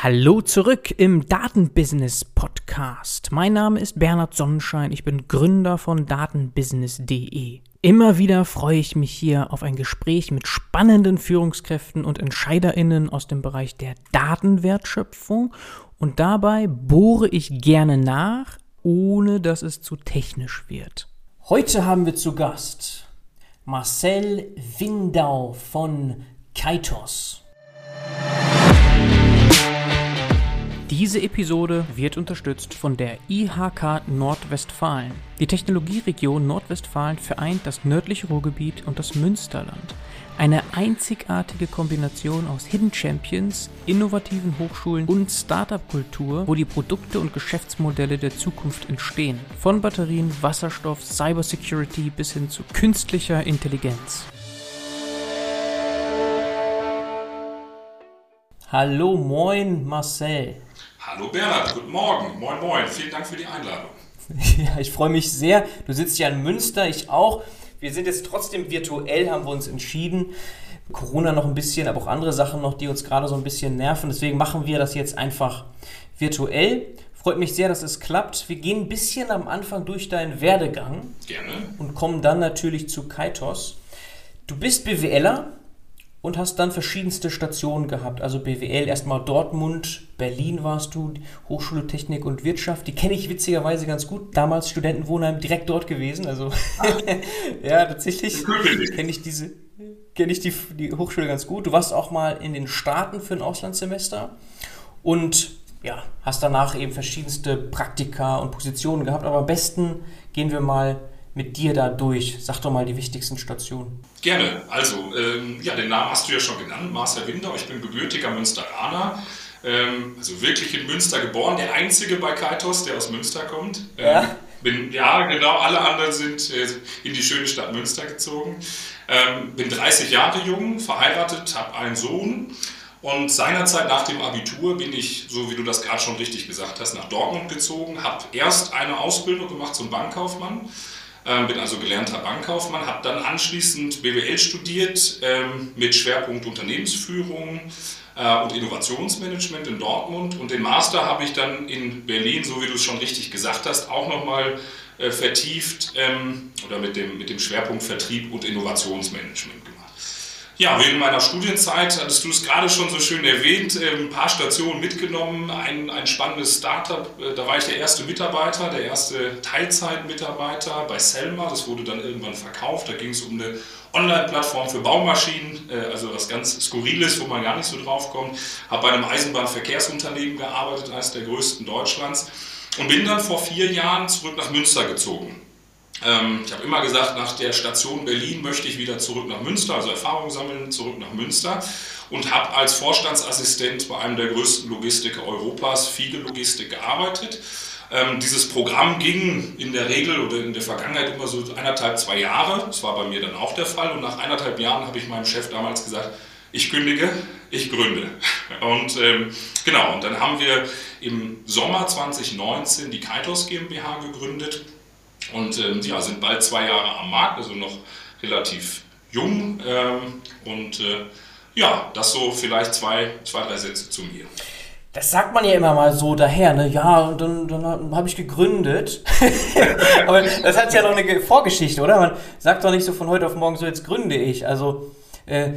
Hallo zurück im Datenbusiness Podcast. Mein Name ist Bernhard Sonnenschein, ich bin Gründer von datenbusiness.de. Immer wieder freue ich mich hier auf ein Gespräch mit spannenden Führungskräften und Entscheiderinnen aus dem Bereich der Datenwertschöpfung und dabei bohre ich gerne nach, ohne dass es zu technisch wird. Heute haben wir zu Gast Marcel Windau von Kaitos. Diese Episode wird unterstützt von der IHK Nordwestfalen. Die Technologieregion Nordwestfalen vereint das nördliche Ruhrgebiet und das Münsterland. Eine einzigartige Kombination aus Hidden Champions, innovativen Hochschulen und Startup-Kultur, wo die Produkte und Geschäftsmodelle der Zukunft entstehen. Von Batterien, Wasserstoff, Cybersecurity bis hin zu künstlicher Intelligenz. Hallo, moin Marcel. Hallo Bernhard, guten Morgen. Moin, moin. Vielen Dank für die Einladung. Ja, ich freue mich sehr. Du sitzt ja in Münster, ich auch. Wir sind jetzt trotzdem virtuell, haben wir uns entschieden. Corona noch ein bisschen, aber auch andere Sachen noch, die uns gerade so ein bisschen nerven. Deswegen machen wir das jetzt einfach virtuell. Freut mich sehr, dass es klappt. Wir gehen ein bisschen am Anfang durch deinen Werdegang. Gerne. Und kommen dann natürlich zu Kaitos. Du bist BWLer, und hast dann verschiedenste Stationen gehabt. Also BWL, erstmal Dortmund, Berlin warst du, Hochschule Technik und Wirtschaft. Die kenne ich witzigerweise ganz gut. Damals Studentenwohnheim direkt dort gewesen. Also ja, tatsächlich kenne ich diese kenne ich die, die Hochschule ganz gut. Du warst auch mal in den Staaten für ein Auslandssemester und ja, hast danach eben verschiedenste Praktika und Positionen gehabt. Aber am besten gehen wir mal mit dir da durch? Sag doch mal die wichtigsten Stationen. Gerne. Also, ähm, ja, den Namen hast du ja schon genannt, Marcel Winder. Ich bin gebürtiger Münsteraner. Ähm, also wirklich in Münster geboren, der einzige bei Kaitos, der aus Münster kommt. Ähm, ja? Bin, ja, genau, alle anderen sind äh, in die schöne Stadt Münster gezogen. Ähm, bin 30 Jahre jung, verheiratet, habe einen Sohn. Und seinerzeit nach dem Abitur bin ich, so wie du das gerade schon richtig gesagt hast, nach Dortmund gezogen, habe erst eine Ausbildung gemacht zum Bankkaufmann ähm, bin also gelernter Bankkaufmann, habe dann anschließend BWL studiert ähm, mit Schwerpunkt Unternehmensführung äh, und Innovationsmanagement in Dortmund und den Master habe ich dann in Berlin, so wie du es schon richtig gesagt hast, auch nochmal äh, vertieft ähm, oder mit dem, mit dem Schwerpunkt Vertrieb und Innovationsmanagement gemacht. Ja, während meiner Studienzeit, hattest du es gerade schon so schön erwähnt, äh, ein paar Stationen mitgenommen, ein, ein spannendes Startup. Äh, da war ich der erste Mitarbeiter, der erste Teilzeitmitarbeiter bei Selma. Das wurde dann irgendwann verkauft. Da ging es um eine Online-Plattform für Baumaschinen, äh, also was ganz Skurriles, wo man gar nicht so drauf kommt. Habe bei einem Eisenbahnverkehrsunternehmen gearbeitet, eines der größten Deutschlands. Und bin dann vor vier Jahren zurück nach Münster gezogen. Ähm, ich habe immer gesagt, nach der Station Berlin möchte ich wieder zurück nach Münster, also Erfahrung sammeln, zurück nach Münster und habe als Vorstandsassistent bei einem der größten Logistiker Europas, Fiege Logistik, gearbeitet. Ähm, dieses Programm ging in der Regel oder in der Vergangenheit immer so eineinhalb, zwei Jahre. Das war bei mir dann auch der Fall. Und nach eineinhalb Jahren habe ich meinem Chef damals gesagt, ich kündige, ich gründe. Und ähm, genau, und dann haben wir im Sommer 2019 die Kaitos GmbH gegründet und ähm, ja, sind bald zwei Jahre am Markt, also noch relativ jung. Ähm, und äh, ja, das so vielleicht zwei, zwei, drei Sätze zu mir. Das sagt man ja immer mal so daher, ne? Ja, dann, dann habe ich gegründet. Aber das hat ja noch eine Vorgeschichte, oder? Man sagt doch nicht so von heute auf morgen so, jetzt gründe ich. Also, äh,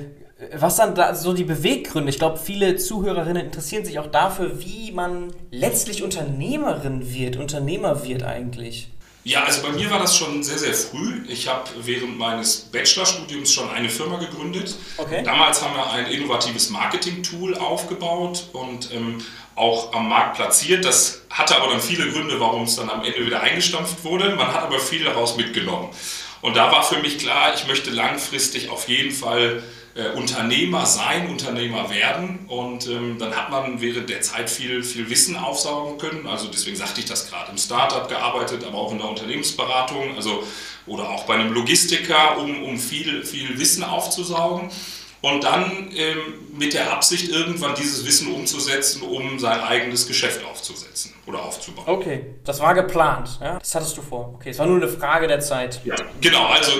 was dann da so die Beweggründe? Ich glaube, viele Zuhörerinnen interessieren sich auch dafür, wie man letztlich Unternehmerin wird, Unternehmer wird eigentlich. Ja, also bei mir war das schon sehr, sehr früh. Ich habe während meines Bachelorstudiums schon eine Firma gegründet. Okay. Damals haben wir ein innovatives Marketing-Tool aufgebaut und ähm, auch am Markt platziert. Das hatte aber dann viele Gründe, warum es dann am Ende wieder eingestampft wurde. Man hat aber viel daraus mitgenommen. Und da war für mich klar, ich möchte langfristig auf jeden Fall äh, Unternehmer sein, Unternehmer werden. Und ähm, dann hat man während der Zeit viel, viel Wissen aufsaugen können. Also deswegen sagte ich das gerade, im Startup gearbeitet, aber auch in der Unternehmensberatung, also oder auch bei einem Logistiker, um, um viel, viel Wissen aufzusaugen. Und dann ähm, mit der Absicht, irgendwann dieses Wissen umzusetzen, um sein eigenes Geschäft aufzusetzen oder aufzubauen. Okay, das war geplant, ja? Das hattest du vor. Okay, es war nur eine Frage der Zeit. Ja, genau, also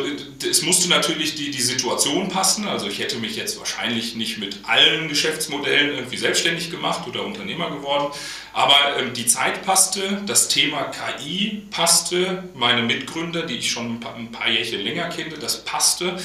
es musste natürlich die, die Situation passen. Also ich hätte mich jetzt wahrscheinlich nicht mit allen Geschäftsmodellen irgendwie selbstständig gemacht oder Unternehmer geworden, aber ähm, die Zeit passte, das Thema KI passte, meine Mitgründer, die ich schon ein paar, ein paar Jährchen länger kenne, das passte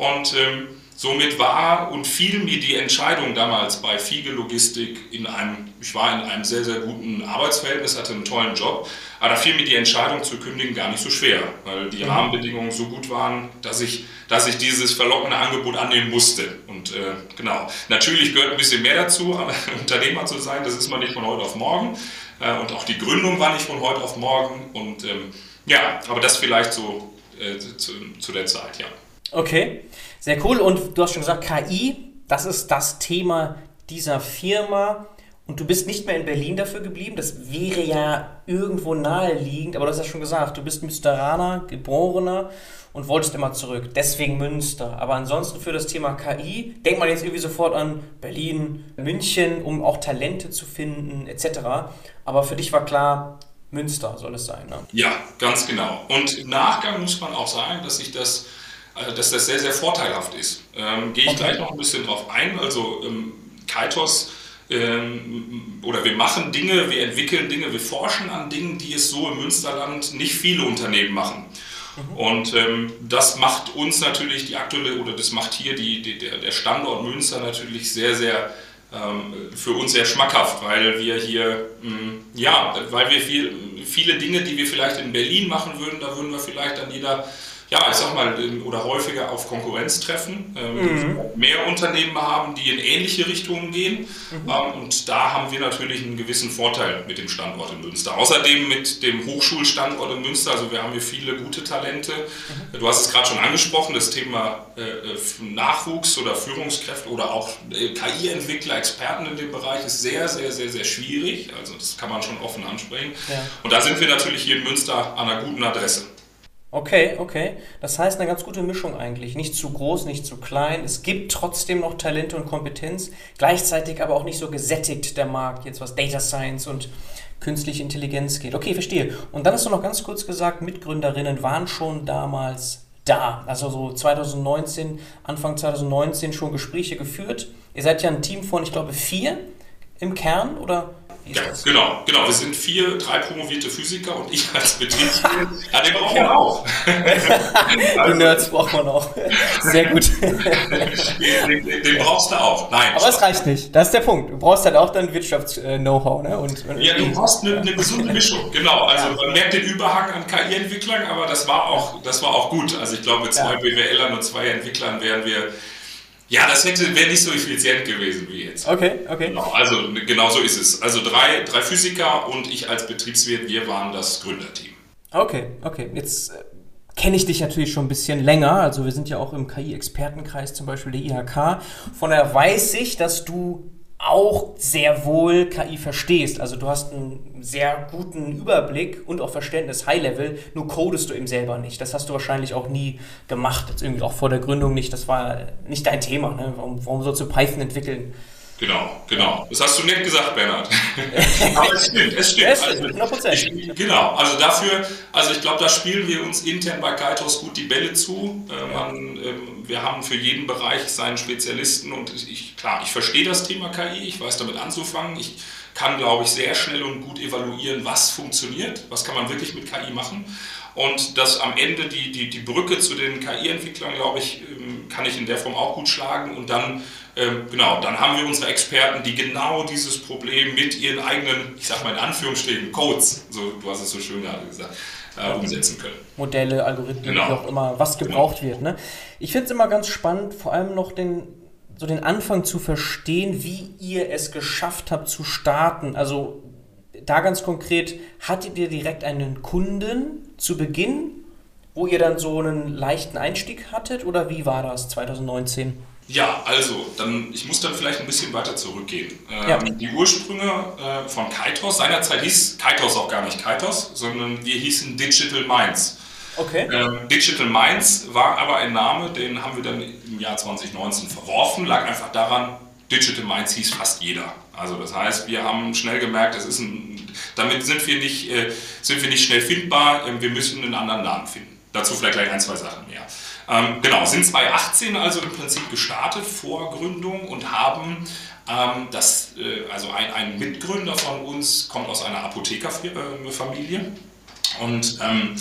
und ähm, Somit war und fiel mir die Entscheidung damals bei Fiege Logistik in einem, ich war in einem sehr, sehr guten Arbeitsverhältnis, hatte einen tollen Job, aber da fiel mir die Entscheidung zu kündigen gar nicht so schwer, weil die mhm. Rahmenbedingungen so gut waren, dass ich, dass ich dieses verlockende Angebot annehmen musste. Und äh, genau, natürlich gehört ein bisschen mehr dazu, aber Unternehmer zu sein, das ist man nicht von heute auf morgen. Äh, und auch die Gründung war nicht von heute auf morgen. Und ähm, ja, aber das vielleicht so äh, zu, zu der Zeit, ja. Okay, sehr cool. Und du hast schon gesagt, KI, das ist das Thema dieser Firma. Und du bist nicht mehr in Berlin dafür geblieben. Das wäre ja irgendwo naheliegend, aber du hast ja schon gesagt, du bist Münsteraner, Geborener und wolltest immer zurück. Deswegen Münster. Aber ansonsten für das Thema KI denkt man jetzt irgendwie sofort an Berlin, München, um auch Talente zu finden, etc. Aber für dich war klar, Münster soll es sein. Ne? Ja, ganz genau. Und im Nachgang muss man auch sagen, dass ich das dass das sehr, sehr vorteilhaft ist. Ähm, Gehe ich okay. gleich noch ein bisschen drauf ein. Also ähm, Kaitos ähm, oder wir machen Dinge, wir entwickeln Dinge, wir forschen an Dingen, die es so im Münsterland nicht viele Unternehmen machen. Mhm. Und ähm, das macht uns natürlich die aktuelle, oder das macht hier die, die, der, Standort Münster natürlich sehr, sehr ähm, für uns sehr schmackhaft, weil wir hier, mh, mm, ja, weil wir viel, viele Dinge, die wir vielleicht in Berlin machen würden, da würden wir vielleicht an jeder ja, ich sag mal, oder häufiger auf Konkurrenz treffen, ähm, mhm. mehr Unternehmen haben, die in ähnliche Richtungen gehen. Mhm. Ähm, und da haben wir natürlich einen gewissen Vorteil mit dem Standort in Münster. Außerdem mit dem Hochschulstandort in Münster, also wir haben hier viele gute Talente. Mhm. Du hast es gerade schon angesprochen, das Thema äh, äh Nachwuchs oder Führungskräfte oder auch äh, KI-Entwickler, Experten in dem Bereich ist sehr, sehr, sehr, sehr schwierig. Also das kann man schon offen ansprechen. Ja. Und da sind wir natürlich hier in Münster an einer guten Adresse. Okay, okay. Das heißt eine ganz gute Mischung eigentlich. Nicht zu groß, nicht zu klein. Es gibt trotzdem noch Talente und Kompetenz, gleichzeitig aber auch nicht so gesättigt der Markt, jetzt was Data Science und künstliche Intelligenz geht. Okay, verstehe. Und dann hast du noch ganz kurz gesagt, Mitgründerinnen waren schon damals da. Also so 2019, Anfang 2019 schon Gespräche geführt. Ihr seid ja ein Team von, ich glaube, vier im Kern oder ja, genau, genau. Wir sind vier, drei promovierte Physiker und ich als Betriebswirt. ja, den braucht man auch. Die Nerds braucht man auch. Sehr gut. Den, den, den, brauchst du auch. Nein. Aber es reicht nicht. Das ist der Punkt. Du brauchst halt auch dann Wirtschafts-Know-how. Ne? Und, und ja, du brauchst eine, eine, gesunde Mischung. Genau. Also ja. man merkt den Überhang an KI-Entwicklern, aber das war auch, das war auch gut. Also ich glaube, mit zwei. BWLern und zwei Entwicklern wären wir ja, das hätte wäre nicht so effizient gewesen wie jetzt. Okay, okay. Genau, also genau so ist es. Also drei, drei Physiker und ich als Betriebswirt, wir waren das Gründerteam. Okay, okay. Jetzt äh, kenne ich dich natürlich schon ein bisschen länger. Also wir sind ja auch im KI-Expertenkreis zum Beispiel der IHK. Von daher weiß ich, dass du auch sehr wohl KI verstehst. Also du hast einen sehr guten Überblick und auch Verständnis High-Level, nur codest du eben selber nicht. Das hast du wahrscheinlich auch nie gemacht, jetzt irgendwie auch vor der Gründung nicht. Das war nicht dein Thema. Ne? Warum, warum sollst du Python entwickeln? Genau, genau. Das hast du nett gesagt, Bernhard. Aber es stimmt, es stimmt. Es stimmt, 100%. Also, ich, genau, also dafür, also ich glaube, da spielen wir uns intern bei Kaitos gut die Bälle zu. Äh, ähm, wir haben für jeden Bereich seinen Spezialisten und ich, klar, ich verstehe das Thema KI, ich weiß damit anzufangen. Ich kann, glaube ich, sehr schnell und gut evaluieren, was funktioniert, was kann man wirklich mit KI machen. Und dass am Ende die, die, die Brücke zu den KI-Entwicklern, glaube ich, ähm, kann ich in der Form auch gut schlagen und dann genau, dann haben wir unsere Experten, die genau dieses Problem mit ihren eigenen, ich sag mal in Anführungsstrichen, Codes, so, du hast es so schön gerade gesagt, äh, umsetzen können. Modelle, Algorithmen, genau. wie auch immer, was gebraucht genau. wird. Ne? Ich finde es immer ganz spannend, vor allem noch den, so den Anfang zu verstehen, wie ihr es geschafft habt zu starten. Also da ganz konkret, hattet ihr direkt einen Kunden zu Beginn, wo ihr dann so einen leichten Einstieg hattet oder wie war das 2019? Ja, also, dann, ich muss dann vielleicht ein bisschen weiter zurückgehen. Ähm, ja. Die Ursprünge äh, von Kaitos, seinerzeit hieß Kaitos auch gar nicht Kaitos, sondern wir hießen Digital Minds. Okay. Ähm, Digital Minds war aber ein Name, den haben wir dann im Jahr 2019 verworfen, lag einfach daran, Digital Minds hieß fast jeder. Also das heißt, wir haben schnell gemerkt, das ist ein, damit sind wir, nicht, äh, sind wir nicht schnell findbar, äh, wir müssen einen anderen Namen finden. Dazu vielleicht gleich ein, zwei Sachen mehr. Ähm, genau, sind 2018 also im Prinzip gestartet vor Gründung und haben ähm, das, äh, also ein, ein, Mitgründer von uns kommt aus einer Apothekerfamilie und ähm,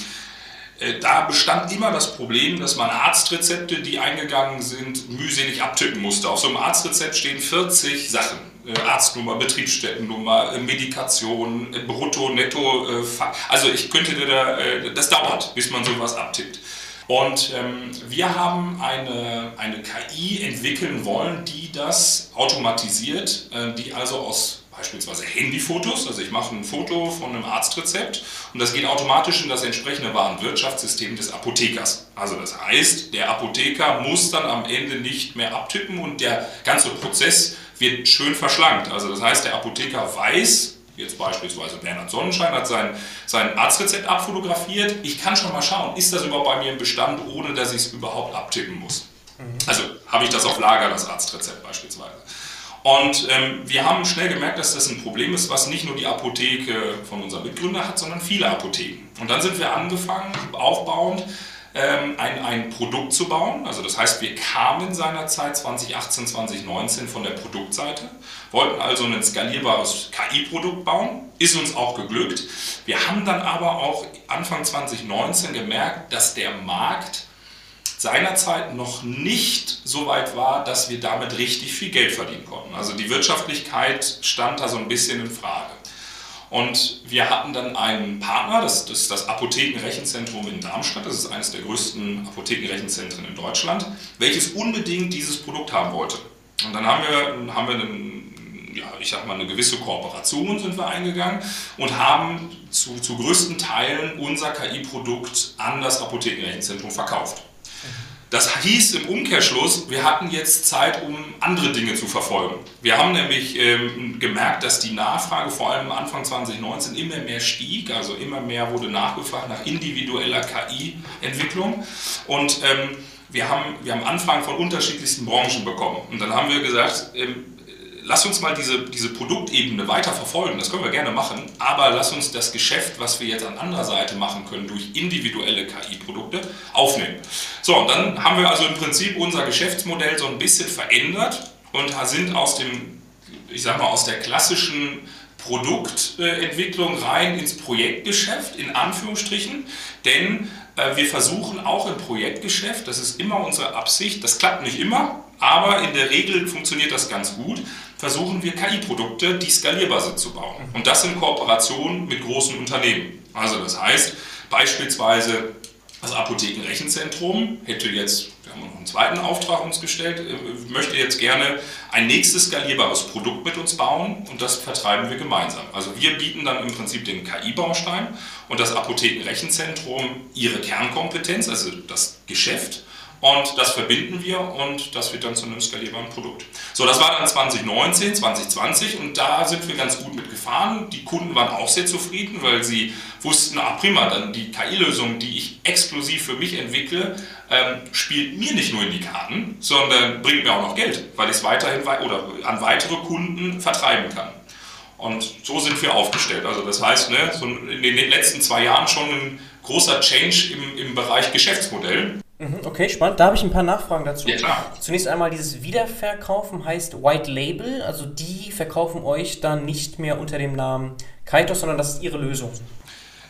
äh, da bestand immer das Problem, dass man Arztrezepte, die eingegangen sind, mühselig abtippen musste. Auf so einem Arztrezept stehen 40 Sachen. Äh, Arztnummer, Betriebsstättennummer, äh, Medikation, Brutto, Netto. Also ich könnte da, das dauert, bis man sowas abtippt. Und ähm, wir haben eine, eine KI entwickeln wollen, die das automatisiert, äh, die also aus beispielsweise Handyfotos. Also ich mache ein Foto von einem Arztrezept und das geht automatisch in das entsprechende Warenwirtschaftssystem des Apothekers. Also das heißt, der Apotheker muss dann am Ende nicht mehr abtippen und der ganze Prozess wird schön verschlankt. Also das heißt, der Apotheker weiß, jetzt beispielsweise Bernhard Sonnenschein hat sein, sein Arztrezept abfotografiert, ich kann schon mal schauen, ist das überhaupt bei mir im Bestand, ohne dass ich es überhaupt abtippen muss. Mhm. Also habe ich das auf Lager, das Arztrezept beispielsweise. Und ähm, wir haben schnell gemerkt, dass das ein Problem ist, was nicht nur die Apotheke von unserem Mitgründer hat, sondern viele Apotheken. Und dann sind wir angefangen, aufbauend ähm, ein, ein Produkt zu bauen. Also das heißt, wir kamen seinerzeit 2018, 2019 von der Produktseite, wollten also ein skalierbares KI-Produkt bauen, ist uns auch geglückt. Wir haben dann aber auch Anfang 2019 gemerkt, dass der Markt seinerzeit noch nicht so weit war, dass wir damit richtig viel Geld verdienen konnten. Also die Wirtschaftlichkeit stand da so ein bisschen in Frage. Und wir hatten dann einen Partner, das, ist das Apothekenrechenzentrum in Darmstadt, das ist eines der größten Apothekenrechenzentren in Deutschland, welches unbedingt dieses Produkt haben wollte. Und dann haben wir, haben wir einen, ja, ich sag mal, eine gewisse Kooperation sind wir eingegangen und haben zu, zu größten Teilen unser KI-Produkt an das Apothekenrechenzentrum verkauft. Das hieß im Umkehrschluss, wir hatten jetzt Zeit, um andere Dinge zu verfolgen. Wir haben nämlich ähm, gemerkt, dass die Nachfrage vor allem Anfang 2019 immer mehr stieg, also immer mehr wurde nachgefragt nach individueller KI-Entwicklung. Und ähm, wir, haben, wir haben Anfragen von unterschiedlichsten Branchen bekommen. Und dann haben wir gesagt, ähm, lass uns mal diese, diese Produktebene weiter verfolgen, das können wir gerne machen, aber lass uns das Geschäft, was wir jetzt an anderer Seite machen können, durch individuelle KI-Produkte aufnehmen. So, und dann haben wir also im Prinzip unser Geschäftsmodell so ein bisschen verändert und sind aus dem, ich sag mal, aus der klassischen Produktentwicklung rein ins Projektgeschäft, in Anführungsstrichen, denn äh, wir versuchen auch im Projektgeschäft, das ist immer unsere Absicht, das klappt nicht immer, aber in der Regel funktioniert das ganz gut, versuchen wir KI-Produkte, die skalierbar sind, zu bauen. Und das in Kooperation mit großen Unternehmen. Also das heißt beispielsweise das Apothekenrechenzentrum hätte jetzt, wir haben noch einen zweiten Auftrag uns gestellt, äh, möchte jetzt gerne ein nächstes skalierbares Produkt mit uns bauen und das vertreiben wir gemeinsam. Also wir bieten dann im Prinzip den KI-Baustein und das Apothekenrechenzentrum ihre Kernkompetenz, also das Geschäft und das verbinden wir und das wird dann zu einem skalierbaren Produkt. So, das war dann 2019, 2020 und da sind wir ganz gut mitgefahren. Die Kunden waren auch sehr zufrieden, weil sie wussten, ah prima, dann die KI-Lösung, die ich exklusiv für mich entwickle, ähm, spielt mir nicht nur in die Karten, sondern bringt mir auch noch Geld, weil ich es weiterhin oder an weitere Kunden vertreiben kann. Und so sind wir aufgestellt. Also das heißt, ne, so in den letzten zwei Jahren schon ein großer Change im, im Bereich Geschäftsmodell. Mhm, okay, spannend. Da habe ich ein paar Nachfragen dazu. Ja, klar. Zunächst einmal, dieses Wiederverkaufen heißt White Label, also die verkaufen euch dann nicht mehr unter dem Namen Kaitos, sondern das ist ihre Lösung.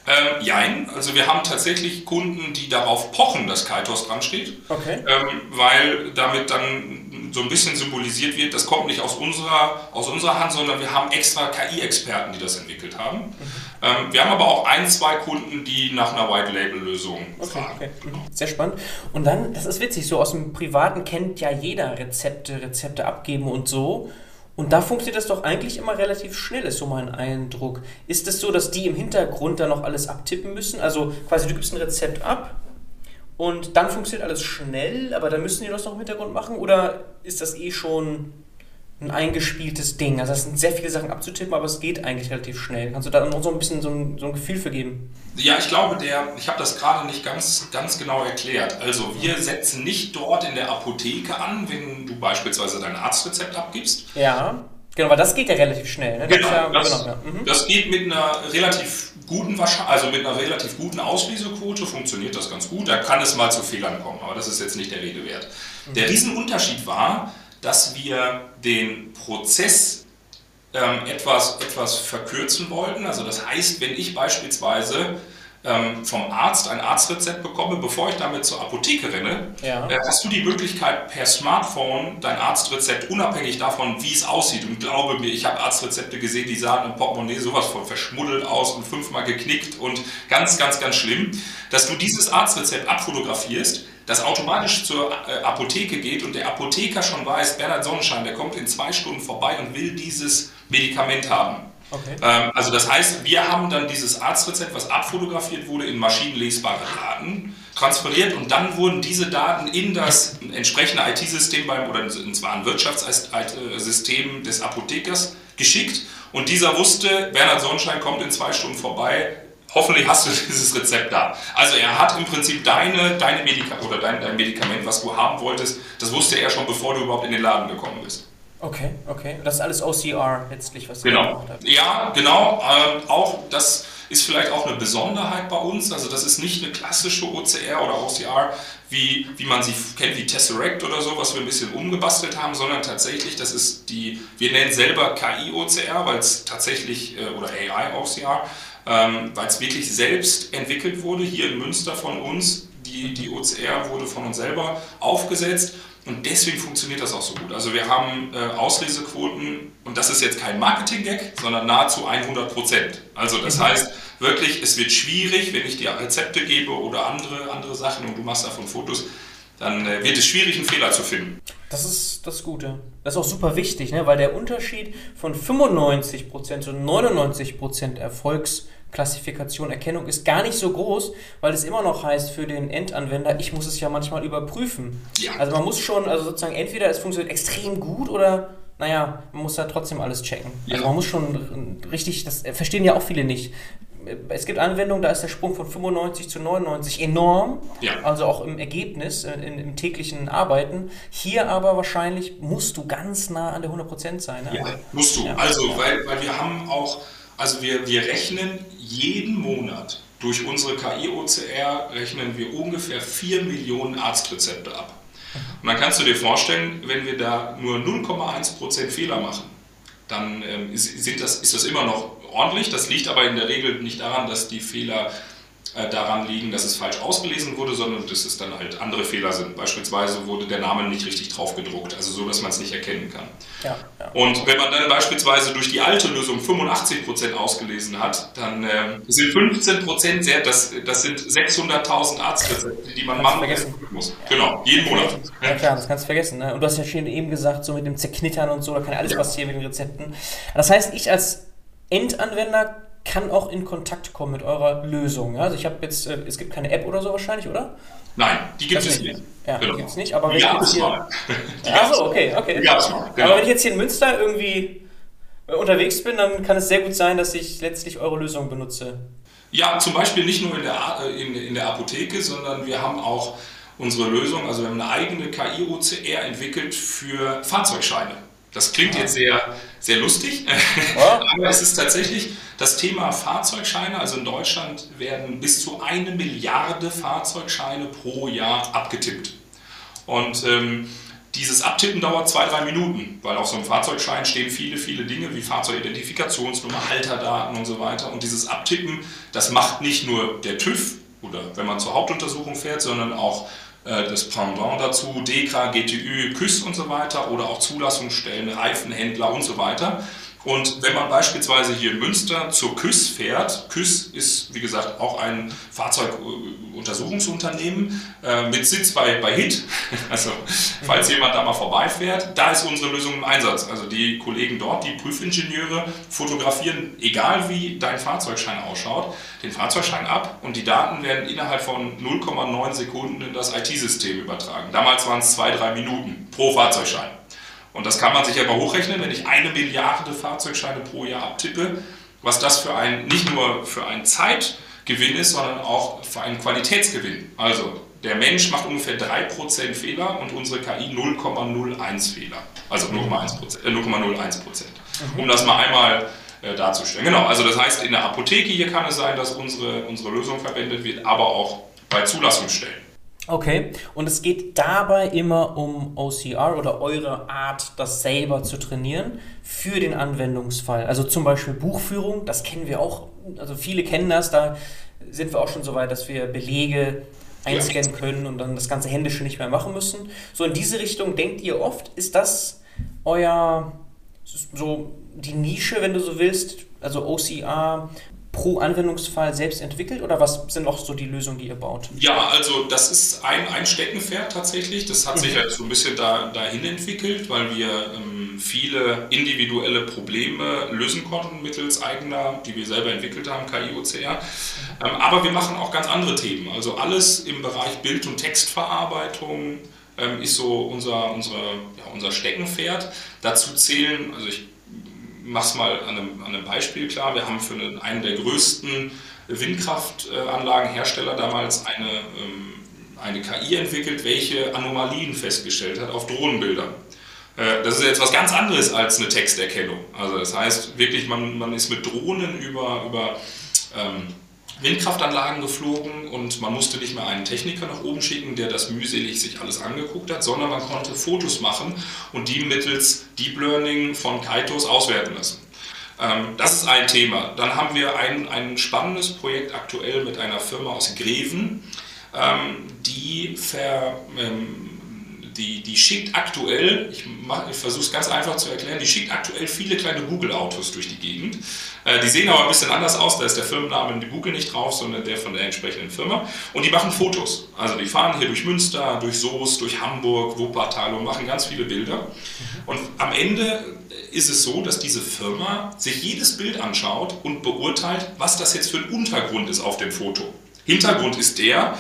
Ähm, jein, also wir haben tatsächlich Kunden, die darauf pochen, dass Kaitos dran steht, okay. ähm, weil damit dann so ein bisschen symbolisiert wird, das kommt nicht aus unserer, aus unserer Hand, sondern wir haben extra KI-Experten, die das entwickelt haben. Mhm. Ähm, wir haben aber auch ein, zwei Kunden, die nach einer White-Label-Lösung okay, fragen. Okay. Mhm. Sehr spannend. Und dann, das ist witzig, so aus dem Privaten kennt ja jeder Rezepte, Rezepte abgeben und so. Und da funktioniert das doch eigentlich immer relativ schnell, ist so mein Eindruck. Ist es so, dass die im Hintergrund dann noch alles abtippen müssen? Also quasi du gibst ein Rezept ab und dann funktioniert alles schnell, aber dann müssen die das noch im Hintergrund machen? Oder ist das eh schon ein eingespieltes Ding. Also es sind sehr viele Sachen abzutippen, aber es geht eigentlich relativ schnell. Kannst du da noch so ein bisschen so ein, so ein Gefühl für geben? Ja, ich glaube, der, ich habe das gerade nicht ganz, ganz genau erklärt. Also wir setzen nicht dort in der Apotheke an, wenn du beispielsweise dein Arztrezept abgibst. Ja. Genau, weil das geht ja relativ schnell. Ne? Das genau, ja, das, genau ja. mhm. das, geht mit einer relativ guten also mit einer relativ guten Auslesequote funktioniert das ganz gut. Da kann es mal zu Fehlern kommen, aber das ist jetzt nicht der Rede wert. Mhm. Der Riesenunterschied war, dass wir den Prozess ähm, etwas, etwas verkürzen wollten. Also das heißt, wenn ich beispielsweise ähm, vom Arzt ein Arztrezept bekomme, bevor ich damit zur Apotheke renne, ja. äh, hast du die Möglichkeit per Smartphone dein Arztrezept unabhängig davon, wie es aussieht. Und glaube mir, ich habe Arztrezepte gesehen, die sahen im Portemonnaie sowas von verschmuddelt aus und fünfmal geknickt und ganz, ganz, ganz schlimm, dass du dieses Arztrezept abfotografierst, das automatisch zur äh, Apotheke geht und der Apotheker schon weiß, Bernhard Sonnenschein, der kommt in zwei Stunden vorbei und will dieses Medikament haben. Ähm, also das heißt, wir haben dann dieses Arztrezept, was abfotografiert wurde, in maschinenlesbare Daten transferiert und dann wurden diese Daten in das entsprechende IT-System beim, oder zwar ein Wirtschaftssystem des Apothekers geschickt und dieser wusste, Bernhard Sonnenschein kommt in zwei Stunden vorbei, hoffentlich hast du dieses Rezept da. Also er hat im Prinzip deine, deine Medika oder dein, dein Medikament, was du haben wolltest, das wusste er schon, bevor du überhaupt in den Laden gekommen bist. Okay, okay. Das ist alles OCR letztlich, was genau. ihr gemacht habt. Ja, genau. Ähm, auch das ist vielleicht auch eine Besonderheit bei uns. Also das ist nicht eine klassische OCR oder OCR, wie, wie man sie kennt, wie Tesseract oder so, was wir ein bisschen umgebastelt haben, sondern tatsächlich, das ist die, wir nennen selber KI-OCR, weil es tatsächlich, äh, oder AI-OCR, ähm, weil es wirklich selbst entwickelt wurde, hier in Münster von uns. Die, die OCR wurde von uns selber aufgesetzt und deswegen funktioniert das auch so gut. Also wir haben äh, Auslesequoten, und das ist jetzt kein Marketing-Gag, sondern nahezu 100 Prozent. Also das mhm. heißt wirklich, es wird schwierig, wenn ich dir Rezepte gebe oder andere, andere Sachen und du machst davon Fotos, dann äh, wird es schwierig, einen Fehler zu finden. Das ist das Gute. Das ist auch super wichtig, ne? weil der Unterschied von 95% zu 99% Erfolgs Klassifikation, Erkennung ist gar nicht so groß, weil es immer noch heißt für den Endanwender, ich muss es ja manchmal überprüfen. Ja. Also man muss schon, also sozusagen entweder es funktioniert extrem gut oder naja, man muss ja trotzdem alles checken. Ja. Also man muss schon richtig, das verstehen ja auch viele nicht. Es gibt Anwendungen, da ist der Sprung von 95 zu 99 enorm, ja. also auch im Ergebnis, in, im täglichen Arbeiten. Hier aber wahrscheinlich musst du ganz nah an der 100% sein. Ne? Ja, musst du. Also, weil, weil wir haben auch, also wir, wir rechnen jeden Monat durch unsere KI-OCR rechnen wir ungefähr 4 Millionen Arztrezepte ab. Und dann kannst du dir vorstellen, wenn wir da nur 0,1% Fehler machen, dann ähm, sind das, ist das immer noch ordentlich. Das liegt aber in der Regel nicht daran, dass die Fehler daran liegen, dass es falsch ausgelesen wurde, sondern dass es dann halt andere Fehler sind. Beispielsweise wurde der Name nicht richtig drauf gedruckt, also so, dass man es nicht erkennen kann. Ja, ja. Und wenn man dann beispielsweise durch die alte Lösung 85% ausgelesen hat, dann äh, sind 15% sehr, das, das sind 600.000 Arztrezepte, die man manuell muss. Genau, jeden Monat. Ja klar, das kannst du vergessen. Ne? Und du hast ja schon eben gesagt, so mit dem Zerknittern und so, da kann alles ja. passieren mit den Rezepten. Das heißt, ich als Endanwender kann auch in Kontakt kommen mit eurer Lösung. Also ich habe jetzt, äh, es gibt keine App oder so wahrscheinlich, oder? Nein, die gibt es nicht. Ja, genau. die gibt es nicht, aber wenn ich jetzt hier... Achso, okay, okay. Genau. Aber wenn ich jetzt hier in Münster irgendwie äh, unterwegs bin, dann kann es sehr gut sein, dass ich letztlich eure Lösung benutze. Ja, zum Beispiel nicht nur in der, äh, in, in der Apotheke, sondern wir haben auch unsere Lösung, also wir haben eine eigene KI-OCR entwickelt für Fahrzeugscheine. Das klingt jetzt sehr, sehr lustig, ja. aber es ist tatsächlich das Thema Fahrzeugscheine. Also in Deutschland werden bis zu eine Milliarde Fahrzeugscheine pro Jahr abgetippt. Und ähm, dieses Abtippen dauert zwei, drei Minuten, weil auf so einem Fahrzeugschein stehen viele, viele Dinge wie Fahrzeugidentifikationsnummer, Halterdaten und so weiter. Und dieses Abtippen, das macht nicht nur der TÜV oder wenn man zur Hauptuntersuchung fährt, sondern auch das Pendant dazu, DEKRA, GTÜ, KÜS und so weiter oder auch Zulassungsstellen, Reifenhändler und so weiter. Und wenn man beispielsweise hier in Münster zur KÜS fährt, KÜS ist wie gesagt auch ein Fahrzeuguntersuchungsunternehmen äh, mit Sitz bei, bei HIT, also falls jemand da mal vorbeifährt, da ist unsere Lösung im Einsatz. Also die Kollegen dort, die Prüfingenieure, fotografieren, egal wie dein Fahrzeugschein ausschaut, den Fahrzeugschein ab und die Daten werden innerhalb von 0,9 Sekunden in das IT-System übertragen. Damals waren es zwei, drei Minuten pro Fahrzeugschein. Und das kann man sich ja mal hochrechnen, wenn ich eine Milliarde Fahrzeugscheine pro Jahr abtippe, was das für ein, nicht nur für einen Zeitgewinn ist, sondern auch für einen Qualitätsgewinn. Also der Mensch macht ungefähr 3% Fehler und unsere KI 0,01 Fehler. Also 0,01%. Äh, 0,01%. Um das mal einmal äh, darzustellen. Genau, also das heißt, in der Apotheke hier kann es sein, dass unsere, unsere Lösung verwendet wird, aber auch bei Zulassungsstellen. Okay, und es geht dabei immer um OCR oder eure Art, das selber zu trainieren für den Anwendungsfall. Also zum Beispiel Buchführung, das kennen wir auch, also viele kennen das, da sind wir auch schon so weit, dass wir Belege einscannen können und dann das ganze Händische nicht mehr machen müssen. So in diese Richtung denkt ihr oft, ist das euer, so die Nische, wenn du so willst, also OCR, pro Anwendungsfall selbst entwickelt oder was sind noch so die Lösungen, die ihr baut? Ja, also das ist ein, ein Steckenpferd tatsächlich. Das hat mhm. sich halt so ein bisschen da, dahin entwickelt, weil wir ähm, viele individuelle Probleme lösen konnten mittels eigener, die wir selber entwickelt haben, KI-OCR. Ähm, aber wir machen auch ganz andere Themen. Also alles im Bereich Bild- und Textverarbeitung ähm, ist so unser, unsere, ja, unser Steckenpferd. Dazu zählen, also ich mach's mal an einem, an einem Beispiel klar. Wir haben für einen, einen der größten Windkraftanlagenhersteller damals eine, ähm, eine KI entwickelt, welche Anomalien festgestellt hat auf Drohnenbildern. Äh, das ist jetzt was ganz anderes als eine Texterkennung. Also das heißt wirklich, man, man ist mit Drohnen über, über ähm, Windkraftanlagen geflogen und man musste nicht mehr einen Techniker nach oben schicken, der das mühselig sich alles angeguckt hat, sondern man konnte Fotos machen und die mittels Deep Learning von Kaitos auswerten lassen. Ähm, das ist ein Thema. Dann haben wir ein, ein spannendes Projekt aktuell mit einer Firma aus Greven, ähm, die ver, ähm, die, die schickt aktuell, ich, ich versuche es ganz einfach zu erklären, die schickt aktuell viele kleine Google-Autos durch die Gegend. Äh, die sehen aber ein bisschen anders aus, da ist der Firmenname in Google nicht drauf, sondern der von der entsprechenden Firma. Und die machen Fotos. Also die fahren hier durch Münster, durch Soest, durch Hamburg, Wuppertal und machen ganz viele Bilder. Und am Ende ist es so, dass diese Firma sich jedes Bild anschaut und beurteilt, was das jetzt für ein Untergrund ist auf dem Foto. Hintergrund ist der,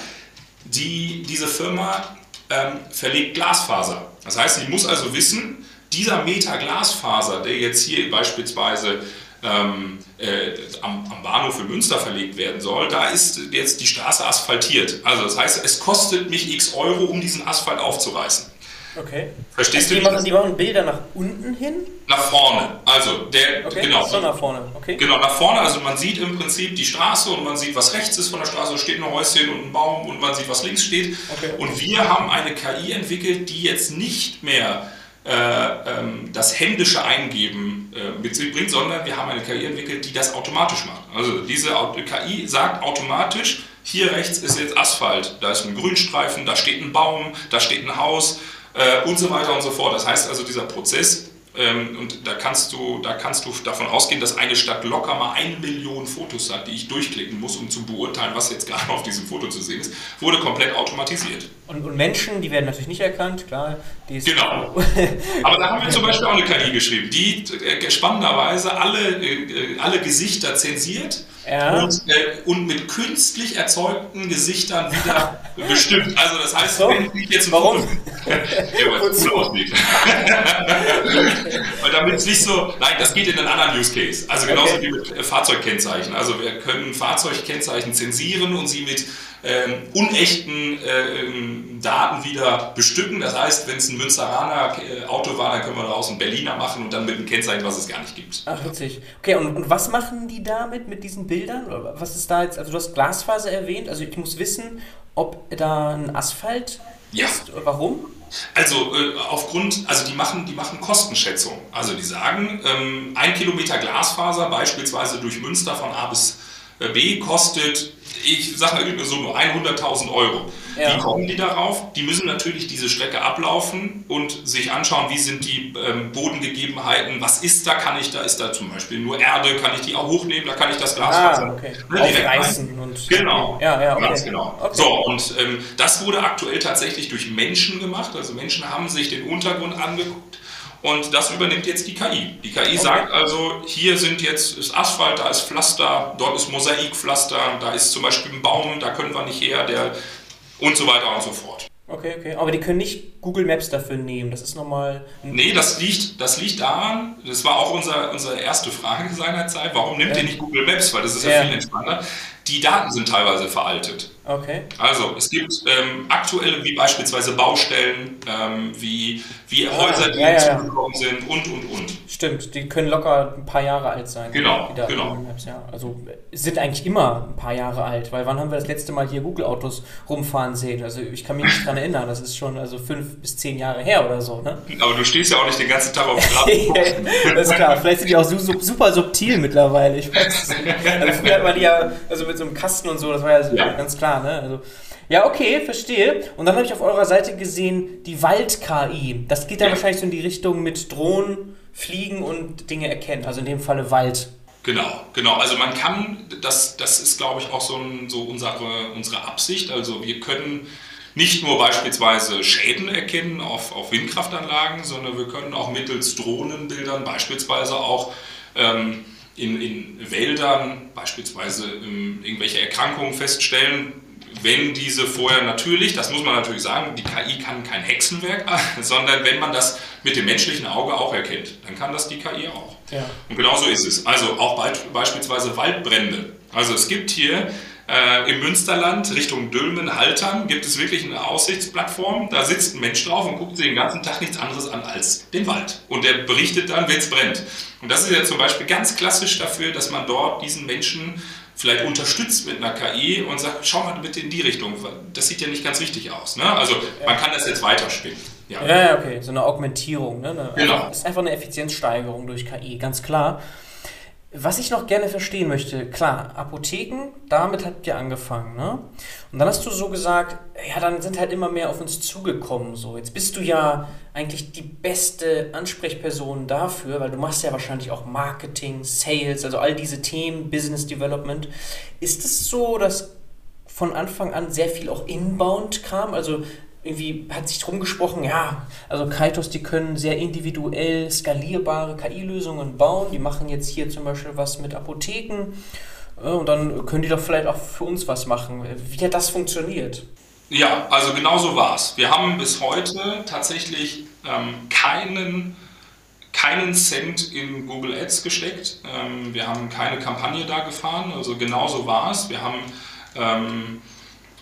die, diese Firma ähm, verlegt Glasfaser. Das heißt, ich muss also wissen, dieser Meter Glasfaser, der jetzt hier beispielsweise ähm, äh, am, am, Bahnhof in Münster verlegt werden soll, da ist jetzt die Straße asphaltiert. Also das heißt, es kostet mich x Euro, um diesen Asphalt aufzureißen. Okay. Verstehst also du? Die machen, die machen Bilder nach unten hin? Nach vorne. Also der okay. genau. So nach vorne. Okay. Genau nach vorne. Also man sieht im Prinzip die Straße und man sieht, was rechts ist von der Straße. Da steht ein Häuschen und ein Baum und man sieht, was links steht. Okay. Und wir haben eine KI entwickelt, die jetzt nicht mehr äh, ähm, das händische Eingeben äh, mit sich bringt, sondern wir haben eine KI entwickelt, die das automatisch macht. Also diese KI sagt automatisch, hier rechts ist jetzt Asphalt, da ist ein Grünstreifen, da steht ein Baum, da steht ein Haus äh, und so weiter und so fort. Das heißt also, dieser Prozess und da kannst, du, da kannst du davon ausgehen, dass eine Stadt locker mal eine Million Fotos hat, die ich durchklicken muss, um zu beurteilen, was jetzt gerade auf diesem Foto zu sehen ist, wurde komplett automatisiert. Und, und Menschen, die werden natürlich nicht erkannt, klar. genau. Aber da haben wir zum Beispiel auch eine KI geschrieben, die äh, spannenderweise alle, äh, alle Gesichter zensiert ja. und, äh, und, mit künstlich erzeugten Gesichtern wieder bestimmt. Also das heißt, so. wenn ich jetzt ein Warum? Foto, ja, weil damit es nicht so, nein, das geht in einen anderen Use Case. Also genauso okay. wie mit äh, Fahrzeugkennzeichen. Also wir können Fahrzeugkennzeichen zensieren und sie mit ähm, unechten äh, Daten wieder bestücken. Das heißt, wenn es ein Münsteraner äh, Auto war, dann können wir daraus einen Berliner machen und dann mit einem Kennzeichen, was es gar nicht gibt. Ach, witzig. Okay, und, und was machen die damit mit diesen Bildern? Was ist da jetzt, also du hast Glasfaser erwähnt, also ich muss wissen, ob da ein Asphalt ja. ist. Warum? Also äh, aufgrund, also die machen, die machen Kostenschätzung. Also die sagen, ähm, ein Kilometer Glasfaser beispielsweise durch Münster von A bis B kostet ich sage mal irgendeine Summe, 100.000 Euro. Ja. Wie kommen die darauf? Die müssen natürlich diese Strecke ablaufen und sich anschauen, wie sind die ähm, Bodengegebenheiten, was ist da, kann ich da, ist da zum Beispiel nur Erde, kann ich die auch hochnehmen, da kann ich das Glas ah, okay. ne, Aufreißen und Genau, ja, ja, okay. ganz genau. Okay. So, und ähm, das wurde aktuell tatsächlich durch Menschen gemacht, also Menschen haben sich den Untergrund angeguckt und das übernimmt jetzt die KI. Die KI okay. sagt also, hier sind jetzt ist Asphalt, da ist Pflaster, dort ist Mosaikpflaster, da ist zum Beispiel ein Baum, da können wir nicht her, der und so weiter und so fort. Okay, okay. Aber die können nicht Google Maps dafür nehmen. Das ist nochmal. Nee, das liegt, das liegt daran, das war auch unser, unsere erste Frage seinerzeit, warum nimmt ja. ihr nicht Google Maps? Weil das ist ja, ja viel entspannter. Die Daten sind teilweise veraltet. Okay. Also es gibt ähm, aktuelle, wie beispielsweise Baustellen, ähm, wie, wie ah, Häuser, die ja, hinzugekommen ja, sind und, und, und. Stimmt, die können locker ein paar Jahre alt sein. Genau, genau. Maps, ja. Also sind eigentlich immer ein paar Jahre alt, weil wann haben wir das letzte Mal hier Google-Autos rumfahren sehen? Also ich kann mich nicht dran erinnern, das ist schon also fünf bis zehn Jahre her oder so. Ne? Aber du stehst ja auch nicht den ganzen Tag auf dem Das ist klar, vielleicht sind die auch super subtil mittlerweile. Ich weiß. Also früher hat man die ja also mit so einem Kasten und so, das war ja, ja. ganz klar. Ne? Also, ja, okay, verstehe. Und dann habe ich auf eurer Seite gesehen, die Wald-KI. Das geht dann ja. wahrscheinlich so in die Richtung mit Drohnen, Fliegen und Dinge erkennen. Also in dem Falle Wald. Genau, genau. Also man kann, das, das ist glaube ich auch so, ein, so unsere, unsere Absicht. Also wir können nicht nur beispielsweise Schäden erkennen auf, auf Windkraftanlagen, sondern wir können auch mittels Drohnenbildern beispielsweise auch ähm, in, in Wäldern beispielsweise ähm, irgendwelche Erkrankungen feststellen, wenn diese vorher natürlich, das muss man natürlich sagen, die KI kann kein Hexenwerk, sondern wenn man das mit dem menschlichen Auge auch erkennt, dann kann das die KI auch. Ja. Und genau so ist es. Also auch beispielsweise Waldbrände. Also es gibt hier äh, im Münsterland Richtung Dülmen, Haltern, gibt es wirklich eine Aussichtsplattform. Da sitzt ein Mensch drauf und guckt sich den ganzen Tag nichts anderes an als den Wald. Und der berichtet dann, wenn es brennt. Und das ist ja zum Beispiel ganz klassisch dafür, dass man dort diesen Menschen vielleicht unterstützt mit einer KI und sagt, schau mal bitte in die Richtung. Das sieht ja nicht ganz richtig aus. Ne? Also man kann das jetzt weiterspinnen. Ja. ja, okay, so eine Augmentierung. Ne? Eine, genau. Ist einfach eine Effizienzsteigerung durch KI, ganz klar. Was ich noch gerne verstehen möchte, klar, Apotheken, damit habt ihr angefangen, ne? Und dann hast du so gesagt, ja, dann sind halt immer mehr auf uns zugekommen, so. Jetzt bist du ja eigentlich die beste Ansprechperson dafür, weil du machst ja wahrscheinlich auch Marketing, Sales, also all diese Themen, Business Development. Ist es so, dass von Anfang an sehr viel auch inbound kam? Also irgendwie hat sich drum gesprochen, ja, also Kaitos, die können sehr individuell skalierbare KI-Lösungen bauen. Die machen jetzt hier zum Beispiel was mit Apotheken äh, und dann können die doch vielleicht auch für uns was machen. Wie hat das funktioniert? Ja, also genau so war es. Wir haben bis heute tatsächlich ähm, keinen, keinen Cent in Google Ads gesteckt. Ähm, wir haben keine Kampagne da gefahren, also genau so war es. Wir haben ähm,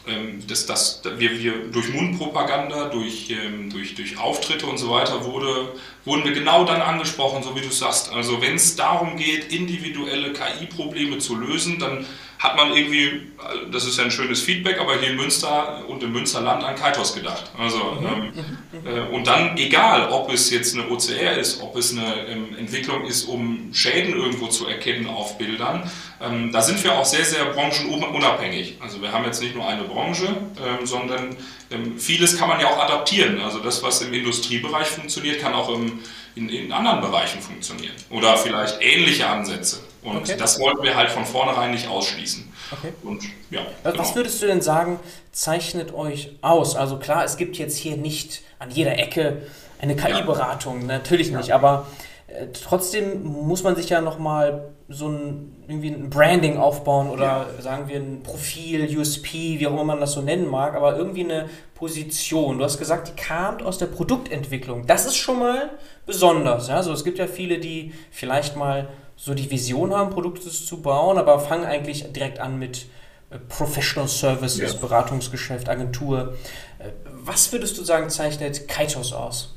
ähm, dass das, wir, wir durch Mundpropaganda, durch, ähm, durch, durch Auftritte und so weiter wurde, wurden wir genau dann angesprochen, so wie du sagst. Also wenn es darum geht, individuelle KI-Probleme zu lösen, dann hat man irgendwie, das ist ja ein schönes Feedback, aber hier in Münster und im Münsterland an Kaitos gedacht. Also, mhm. ähm, äh, und dann egal, ob es jetzt eine OCR ist, ob es eine ähm, Entwicklung ist, um Schäden irgendwo zu erkennen auf Bildern, ähm, da sind wir auch sehr, sehr branchenunabhängig. Also wir haben jetzt nicht nur eine Branche, ähm, sondern ähm, vieles kann man ja auch adaptieren. Also das, was im Industriebereich funktioniert, kann auch im, in, in anderen Bereichen funktionieren. Oder vielleicht ähnliche Ansätze. Und okay. das wollten wir halt von vornherein nicht ausschließen. Okay. Und, ja, was genau. würdest du denn sagen, zeichnet euch aus? Also klar, es gibt jetzt hier nicht an jeder Ecke eine KI-Beratung, ja. natürlich nicht, ja. aber äh, trotzdem muss man sich ja nochmal so ein, irgendwie ein Branding aufbauen oder ja. sagen wir ein Profil, USP, wie auch immer man das so nennen mag, aber irgendwie eine Position. Du hast gesagt, die kam aus der Produktentwicklung. Das ist schon mal besonders. Ja? Also es gibt ja viele, die vielleicht mal so die Vision haben, Produkte zu bauen, aber fangen eigentlich direkt an mit äh, Professional Services, ja. Beratungsgeschäft, Agentur. Äh, was würdest du sagen, zeichnet Kaitos aus?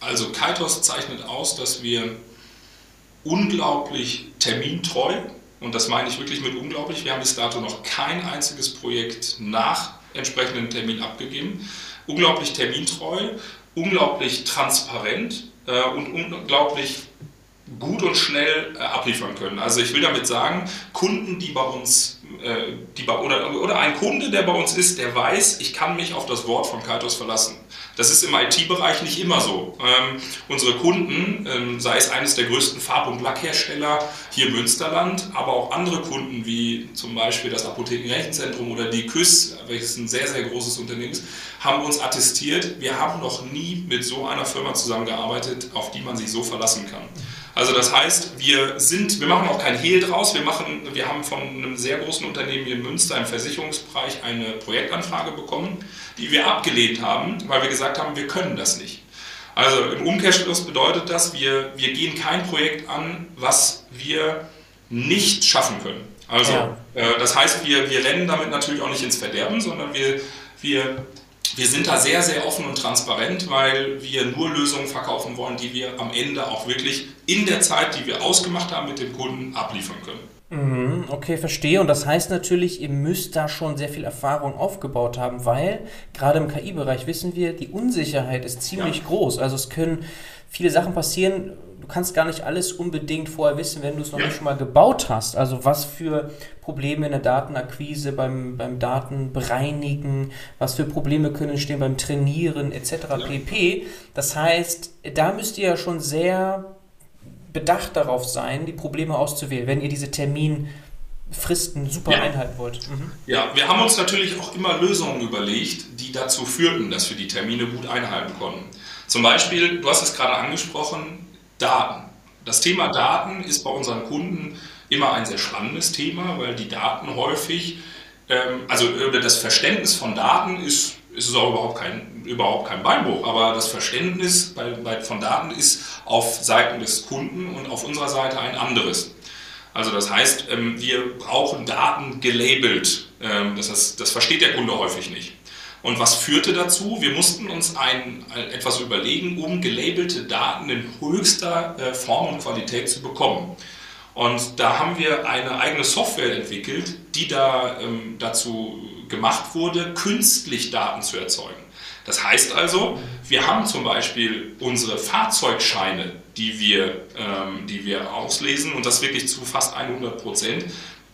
Also Kaitos zeichnet aus, dass wir unglaublich termintreu, und das meine ich wirklich mit unglaublich, wir haben bis dato noch kein einziges Projekt nach entsprechendem Termin abgegeben, unglaublich termintreu, unglaublich transparent äh, und unglaublich gut und schnell äh, abliefern können. Also ich will damit sagen, Kunden, die bei uns, äh, die bei, oder, oder ein Kunde, der bei uns ist, der weiß, ich kann mich auf das Wort von Kaitos verlassen. Das ist im IT-Bereich nicht immer so. Ähm, unsere Kunden, ähm, sei es eines der größten Farb- und Lackhersteller hier im Münsterland, aber auch andere Kunden wie zum Beispiel das Apothekenrechenzentrum oder die KÜS, welches ein sehr, sehr großes Unternehmen ist, haben uns attestiert, wir haben noch nie mit so einer Firma zusammengearbeitet, auf die man sich so verlassen kann. Also das heißt, wir sind, wir machen auch kein Hehl draus. Wir machen, wir haben von einem sehr großen Unternehmen hier in Münster im Versicherungsbereich eine Projektanfrage bekommen, die wir abgelehnt haben, weil wir gesagt haben, wir können das nicht. Also im Umkehrschluss bedeutet das, wir, wir gehen kein Projekt an, was wir nicht schaffen können. Also ja. äh, das heißt, wir, wir rennen damit natürlich auch nicht ins Verderben, sondern wir, wir wir sind da sehr, sehr offen und transparent, weil wir nur Lösungen verkaufen wollen, die wir am Ende auch wirklich in der Zeit, die wir ausgemacht haben mit dem Kunden, abliefern können. Mhm, okay, verstehe. Und das heißt natürlich, ihr müsst da schon sehr viel Erfahrung aufgebaut haben, weil gerade im KI-Bereich wissen wir, die Unsicherheit ist ziemlich ja. groß. Also es können viele Sachen passieren, du kannst gar nicht alles unbedingt vorher wissen, wenn du es noch nicht schon mal gebaut hast. Also was für Probleme in der Datenakquise, beim, beim Datenbereinigen, was für Probleme können entstehen beim Trainieren etc. Pp. Das heißt, da müsst ihr ja schon sehr bedacht darauf sein, die Probleme auszuwählen, wenn ihr diese Terminfristen super ja. einhalten wollt. Mhm. Ja, wir haben uns natürlich auch immer Lösungen überlegt, die dazu führten, dass wir die Termine gut einhalten konnten. Zum Beispiel, du hast es gerade angesprochen, Daten. Das Thema Daten ist bei unseren Kunden immer ein sehr spannendes Thema, weil die Daten häufig, ähm, also das Verständnis von Daten ist, ist es auch überhaupt kein, überhaupt kein Beinbruch, aber das Verständnis bei, bei, von Daten ist auf Seiten des Kunden und auf unserer Seite ein anderes. Also das heißt, ähm, wir brauchen Daten gelabelt. Ähm, das, heißt, das versteht der Kunde häufig nicht. Und was führte dazu? Wir mussten uns ein, etwas überlegen, um gelabelte Daten in höchster äh, Form und Qualität zu bekommen. Und da haben wir eine eigene Software entwickelt, die da ähm, dazu gemacht wurde, künstlich Daten zu erzeugen. Das heißt also, wir haben zum Beispiel unsere Fahrzeugscheine, die wir, ähm, die wir auslesen und das wirklich zu fast 100 Prozent.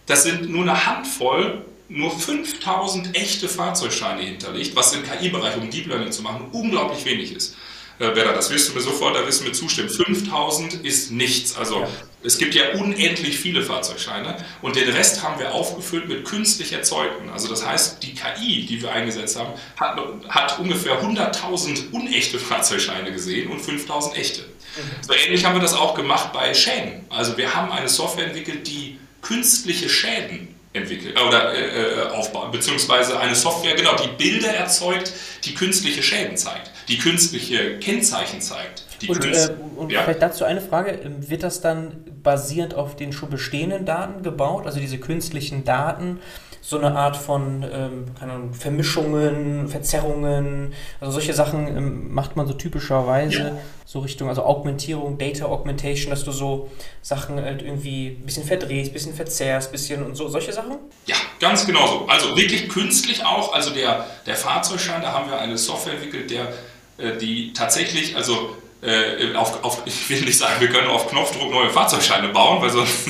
Das sind nur eine Handvoll nur 5000 echte Fahrzeugscheine hinterlegt, was im KI-Bereich, um Deep Learning zu machen, unglaublich wenig ist. Äh, Werner, das wirst du mir sofort, da wirst du mir zustimmen. 5000 ist nichts. Also ja. es gibt ja unendlich viele Fahrzeugscheine und den Rest haben wir aufgefüllt mit künstlich erzeugten. Also das heißt, die KI, die wir eingesetzt haben, hat, hat ungefähr 100.000 unechte Fahrzeugscheine gesehen und 5000 echte. Mhm. So ähnlich haben wir das auch gemacht bei Schäden. Also wir haben eine Software entwickelt, die künstliche Schäden entwickelt äh, oder äh, äh, aufbauen, beziehungsweise eine Software, genau, die Bilder erzeugt, die künstliche Schäden zeigt, die künstliche Kennzeichen zeigt. und, äh, und ja. vielleicht dazu eine Frage, ähm, wird das dann basierend auf den schon bestehenden Daten gebaut, also diese künstlichen Daten? So eine Art von ähm, Vermischungen, Verzerrungen, also solche Sachen ähm, macht man so typischerweise ja. so Richtung, also Augmentierung, Data Augmentation, dass du so Sachen halt irgendwie ein bisschen verdrehst, ein bisschen verzerrst, ein bisschen und so, solche Sachen? Ja, ganz genau so. Also wirklich künstlich auch, also der, der Fahrzeugschein, da haben wir eine Software entwickelt, der äh, die tatsächlich, also äh, auf, auf, ich will nicht sagen, wir können auf Knopfdruck neue Fahrzeugscheine bauen, weil sonst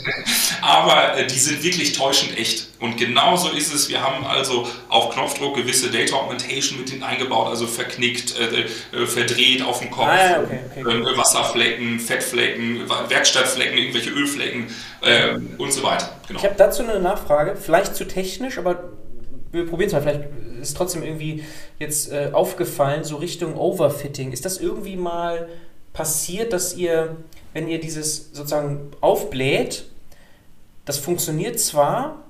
aber äh, die sind wirklich täuschend echt. Und genauso ist es. Wir haben also auf Knopfdruck gewisse Data Augmentation mit eingebaut, also verknickt, äh, äh, verdreht auf dem Kopf, ah, okay, okay, okay. Wasserflecken, Fettflecken, Werkstattflecken, irgendwelche Ölflecken äh, und so weiter. Genau. Ich habe dazu eine Nachfrage, vielleicht zu technisch, aber wir probieren es mal. Vielleicht ist trotzdem irgendwie jetzt äh, aufgefallen, so Richtung Overfitting. Ist das irgendwie mal passiert, dass ihr, wenn ihr dieses sozusagen aufbläht, das funktioniert zwar,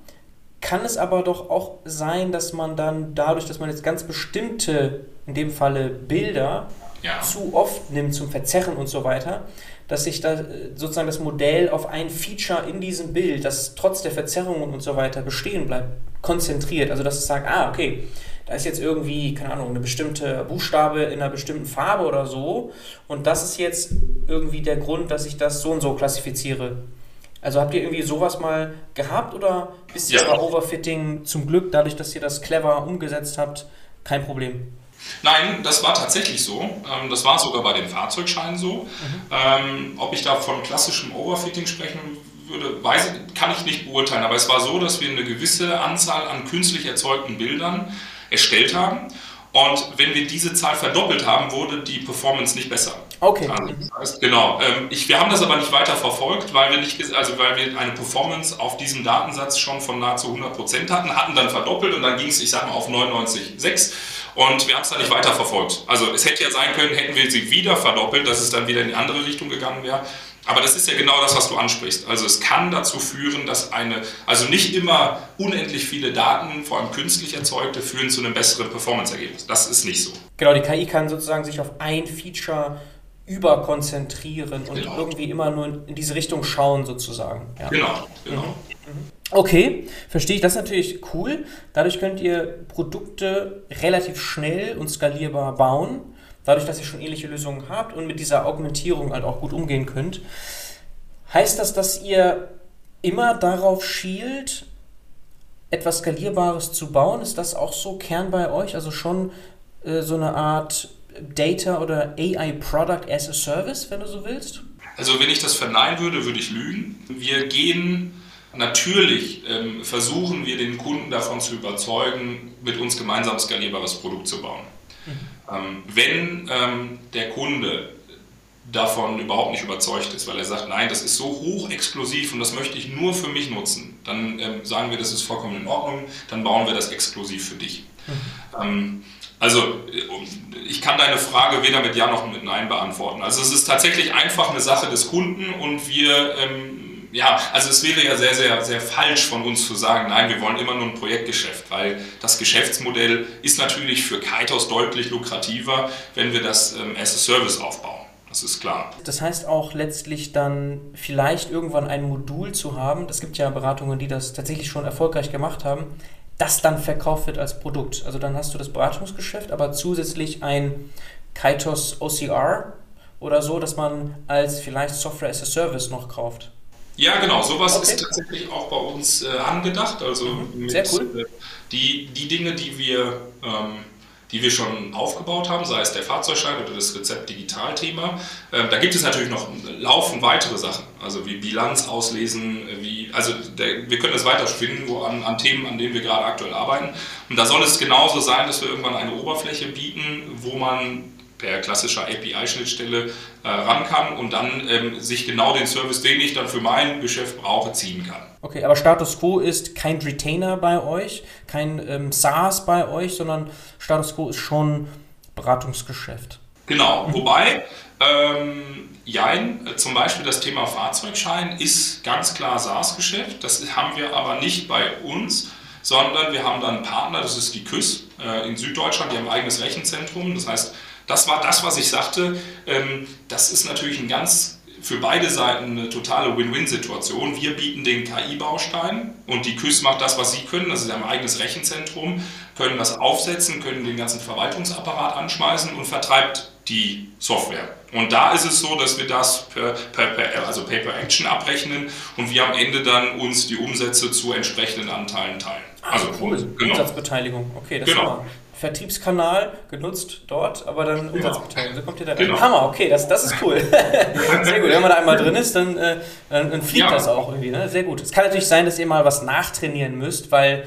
kann es aber doch auch sein, dass man dann dadurch, dass man jetzt ganz bestimmte, in dem Falle Bilder, ja. zu oft nimmt zum Verzerren und so weiter, dass sich da äh, sozusagen das Modell auf ein Feature in diesem Bild, das trotz der Verzerrungen und so weiter bestehen bleibt, konzentriert. Also dass es sagt, ah, okay, da ist jetzt irgendwie, keine Ahnung, eine bestimmte Buchstabe in einer bestimmten Farbe oder so und das ist jetzt irgendwie der Grund, dass ich das so und so klassifiziere. Also habt ihr irgendwie sowas mal gehabt oder ist ja. bei Overfitting zum Glück, dadurch, dass ihr das clever umgesetzt habt, kein Problem? Nein, das war tatsächlich so. Ähm, das war sogar bei den Fahrzeugscheinen so. Mhm. Ob ich da von klassischem Overfitting sprechen würde, weiß, kann ich nicht beurteilen. Aber es war so, dass wir eine gewisse Anzahl an künstlich erzeugten Bildern erstellt haben. Und wenn wir diese Zahl verdoppelt haben, wurde die Performance nicht besser. Okay. Das heißt, genau. Ähm, ich, wir haben das aber nicht weiter verfolgt, weil wir, nicht, also weil wir eine Performance auf diesem Datensatz schon von nahezu 100% hatten, hatten dann verdoppelt und dann ging es, ich sag mal, auf 99,6 und wir haben es dann nicht weiter verfolgt. Also es hätte ja sein können, hätten wir sie wieder verdoppelt, dass es dann wieder in die andere Richtung gegangen wäre. Aber das ist ja genau das, was du ansprichst. Also es kann dazu führen, dass eine, also nicht immer unendlich viele Daten, vor allem künstlich erzeugte, führen zu einem besseren Performance-Ergebnis. Das ist nicht so. Genau, die KI kann sozusagen sich auf ein Feature überkonzentrieren und genau. irgendwie immer nur in diese Richtung schauen sozusagen. Ja. Genau, genau. Mhm. Okay, verstehe ich. Das ist natürlich cool. Dadurch könnt ihr Produkte relativ schnell und skalierbar bauen. Dadurch, dass ihr schon ähnliche Lösungen habt und mit dieser Augmentierung halt auch gut umgehen könnt. Heißt das, dass ihr immer darauf schielt, etwas Skalierbares zu bauen? Ist das auch so Kern bei euch? Also schon äh, so eine Art Data oder AI Product as a Service, wenn du so willst? Also wenn ich das verneinen würde, würde ich lügen. Wir gehen natürlich, ähm, versuchen wir den Kunden davon zu überzeugen, mit uns gemeinsam skalierbares Produkt zu bauen. Mhm. Ähm, wenn ähm, der Kunde davon überhaupt nicht überzeugt ist, weil er sagt, nein, das ist so hochexklusiv und das möchte ich nur für mich nutzen, dann ähm, sagen wir, das ist vollkommen in Ordnung, dann bauen wir das exklusiv für dich. Mhm. Also ich kann deine Frage weder mit Ja noch mit Nein beantworten. Also es ist tatsächlich einfach eine Sache des Kunden und wir, ähm, ja, also es wäre ja sehr, sehr, sehr falsch von uns zu sagen, nein, wir wollen immer nur ein Projektgeschäft, weil das Geschäftsmodell ist natürlich für Kaitos deutlich lukrativer, wenn wir das ähm, as a Service aufbauen. Das ist klar. Das heißt auch letztlich dann vielleicht irgendwann ein Modul zu haben. Es gibt ja Beratungen, die das tatsächlich schon erfolgreich gemacht haben das dann verkauft wird als Produkt. Also dann hast du das Beratungsgeschäft, aber zusätzlich ein Kaitos OCR oder so, dass man als vielleicht Software as a Service noch kauft. Ja, genau, sowas okay. ist tatsächlich auch bei uns äh, angedacht. Also mhm. Sehr cool. Äh, die, die Dinge, die wir ähm, die wir schon aufgebaut haben, sei es der Fahrzeugschein oder das Rezept-Digital-Thema. Ähm, da gibt es natürlich noch laufend weitere Sachen, also wie Bilanz auslesen, wie, also der, wir können das weiterspinnen wo an, an Themen, an denen wir gerade aktuell arbeiten. Und da soll es genauso sein, dass wir irgendwann eine Oberfläche bieten, wo man per klassischer API-Schnittstelle äh, ran kann und dann ähm, sich genau den Service, den ich dann für mein Geschäft brauche, ziehen kann. Okay, aber Status Quo ist kein Retainer bei euch, kein ähm, SaaS bei euch, sondern Status Quo ist schon Beratungsgeschäft. Genau, mhm. wobei, ähm, Jein, zum Beispiel das Thema Fahrzeugschein ist ganz klar SaaS-Geschäft. Das haben wir aber nicht bei uns, sondern wir haben dann einen Partner, das ist die KÜS äh, in Süddeutschland, die haben ein eigenes Rechenzentrum. Das heißt, das war das, was ich sagte. Ähm, das ist natürlich ein ganz für beide Seiten eine totale Win-Win-Situation. Wir bieten den KI-Baustein und die KÜS macht das, was sie können. Das ist ein eigenes Rechenzentrum, können das aufsetzen, können den ganzen Verwaltungsapparat anschmeißen und vertreibt die Software. Und da ist es so, dass wir das per, per, per, also Pay per Action abrechnen und wir am Ende dann uns die Umsätze zu entsprechenden Anteilen teilen. Also cool. Genau. Umsatzbeteiligung. Okay, das genau. Vertriebskanal genutzt dort, aber dann. Umsatzbeteiligung. So kommt ihr da genau. Hammer, okay, das, das ist cool. Sehr gut. Wenn man da einmal drin ist, dann, äh, dann fliegt ja. das auch irgendwie. Ne? Sehr gut. Es kann natürlich sein, dass ihr mal was nachtrainieren müsst, weil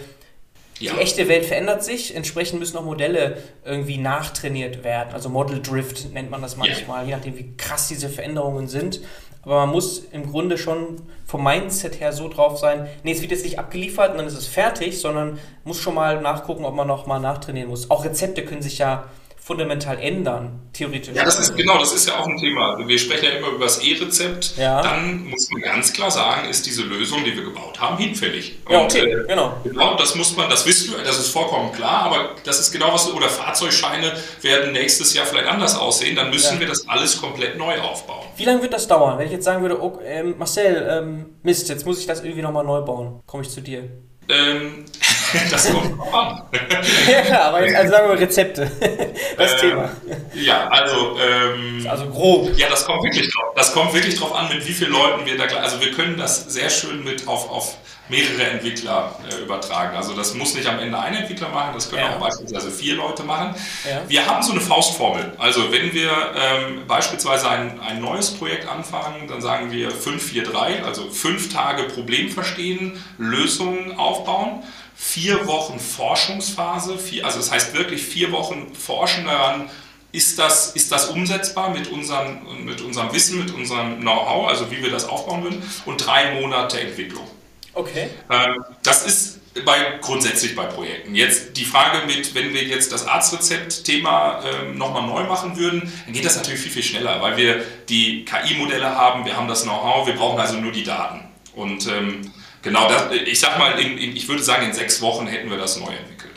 ja. die echte Welt verändert sich. Entsprechend müssen auch Modelle irgendwie nachtrainiert werden. Also Model Drift nennt man das manchmal, ja. je nachdem, wie krass diese Veränderungen sind. Aber man muss im Grunde schon vom Mindset her so drauf sein, nee, es wird jetzt nicht abgeliefert und dann ist es fertig, sondern muss schon mal nachgucken, ob man noch mal nachtrainieren muss. Auch Rezepte können sich ja fundamental ändern, theoretisch. Ja, das ist genau, das ist ja auch ein Thema. Wir sprechen ja immer über das E-Rezept. Ja. Dann muss man ganz klar sagen, ist diese Lösung, die wir gebaut haben, hinfällig. Ja, okay, Und, äh, genau. Genau, das muss man, das wisst du, das ist vollkommen klar, aber das ist genau was, oder Fahrzeugscheine werden nächstes Jahr vielleicht anders aussehen, dann müssen ja. wir das alles komplett neu aufbauen. Wie lange wird das dauern? Wenn ich jetzt sagen würde, oh, ähm, Marcel, ähm, Mist, jetzt muss ich das irgendwie nochmal neu bauen, komme ich zu dir. Ähm, das kommt drauf an. ja, aber jetzt, also sagen wir Rezepte. Das ähm, Thema. Ja, also. Ähm, also grob. Ja, das kommt wirklich drauf. Das kommt wirklich drauf an, mit wie vielen Leuten wir da. Also wir können das sehr schön mit auf, auf mehrere Entwickler äh, übertragen. Also das muss nicht am Ende ein Entwickler machen, das können ja. auch beispielsweise vier Leute machen. Ja. Wir haben so eine Faustformel. Also wenn wir ähm, beispielsweise ein, ein neues Projekt anfangen, dann sagen wir 543, also fünf Tage Problem verstehen, Lösungen aufbauen. Vier Wochen Forschungsphase, vier, also das heißt wirklich vier Wochen forschen daran, ist das, ist das umsetzbar mit unserem, mit unserem Wissen, mit unserem Know-how, also wie wir das aufbauen würden, und drei Monate Entwicklung. Okay. Ähm, das ist bei, grundsätzlich bei Projekten. Jetzt die Frage mit, wenn wir jetzt das Arztrezept-Thema ähm, nochmal neu machen würden, dann geht das natürlich viel, viel schneller, weil wir die KI-Modelle haben, wir haben das Know-how, wir brauchen also nur die Daten. Und ähm, genau, das, ich sag mal, in, in, ich würde sagen, in sechs Wochen hätten wir das neu entwickelt.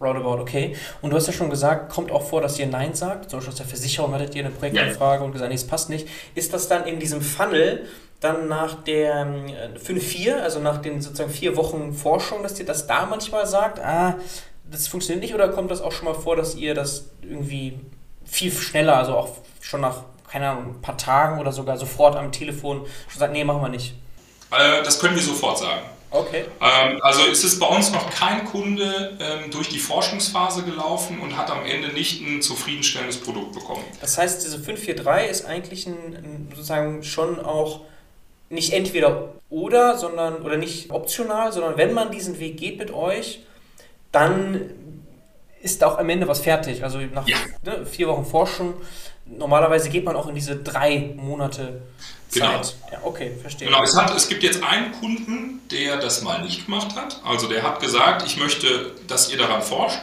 Roundabout, okay. Und du hast ja schon gesagt, kommt auch vor, dass ihr Nein sagt. Zum Beispiel aus der Versicherung hattet ihr eine Projektanfrage ja. und gesagt, nee, es passt nicht. Ist das dann in diesem Funnel dann nach der 5-4, ähm, also nach den sozusagen vier Wochen Forschung, dass ihr das da manchmal sagt, ah, das funktioniert nicht, oder kommt das auch schon mal vor, dass ihr das irgendwie viel schneller, also auch schon nach, keine Ahnung, ein paar Tagen oder sogar sofort am Telefon schon sagt, nee, machen wir nicht? Äh, das können wir sofort sagen. Okay. Ähm, also ist es bei uns noch kein Kunde ähm, durch die Forschungsphase gelaufen und hat am Ende nicht ein zufriedenstellendes Produkt bekommen. Das heißt, diese 543 ist eigentlich ein, sozusagen schon auch nicht entweder oder, sondern oder nicht optional, sondern wenn man diesen Weg geht mit euch, dann ist auch am Ende was fertig. Also nach ja. ne, vier Wochen Forschung, normalerweise geht man auch in diese drei Monate Genau. Zeit. Ja, okay, verstehe. Genau, es, hat, es gibt jetzt einen Kunden, der das mal nicht gemacht hat. Also der hat gesagt, ich möchte, dass ihr daran forscht.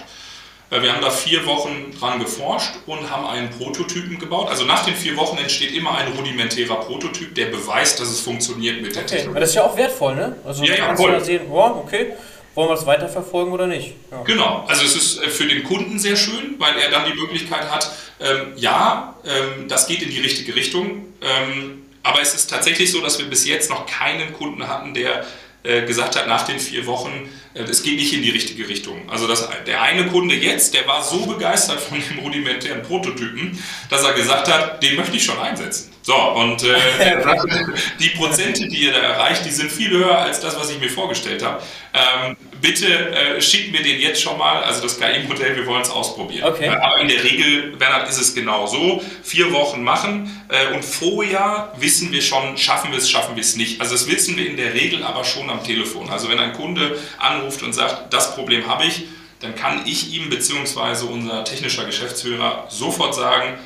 Äh, wir haben da vier Wochen dran geforscht und haben einen Prototypen gebaut. Also nach den vier Wochen entsteht immer ein rudimentärer Prototyp, der beweist, dass es funktioniert mit der okay. Technologie. Das ist ja auch wertvoll, ne? Also ja, ja, kannst voll. du sehen, oh, okay, wollen wir das weiterverfolgen oder nicht? Ja. Genau, also es ist äh, für den Kunden sehr schön, weil er dann die Möglichkeit hat, ähm, ja, ähm, das geht in die richtige Richtung. Ähm, aber es ist tatsächlich so, dass wir bis jetzt noch keinen Kunden hatten, der äh, gesagt hat nach den vier Wochen, äh, es geht nicht in die richtige Richtung. Also das, der eine Kunde jetzt, der war so begeistert von dem rudimentären Prototypen, dass er gesagt hat, den möchte ich schon einsetzen. So, und äh, die Prozente, die ihr da erreicht, die sind viel höher als das, was ich mir vorgestellt habe. Ähm, bitte äh, schickt mir den jetzt schon mal, also das KI-Modell, wir wollen es ausprobieren. Okay. Aber in der Regel, Bernhard, ist es genau so, vier Wochen machen äh, und vorher wissen wir schon, schaffen wir es, schaffen wir es nicht. Also das wissen wir in der Regel aber schon am Telefon. Also wenn ein Kunde anruft und sagt, das Problem habe ich, dann kann ich ihm bzw. unser technischer Geschäftsführer sofort sagen,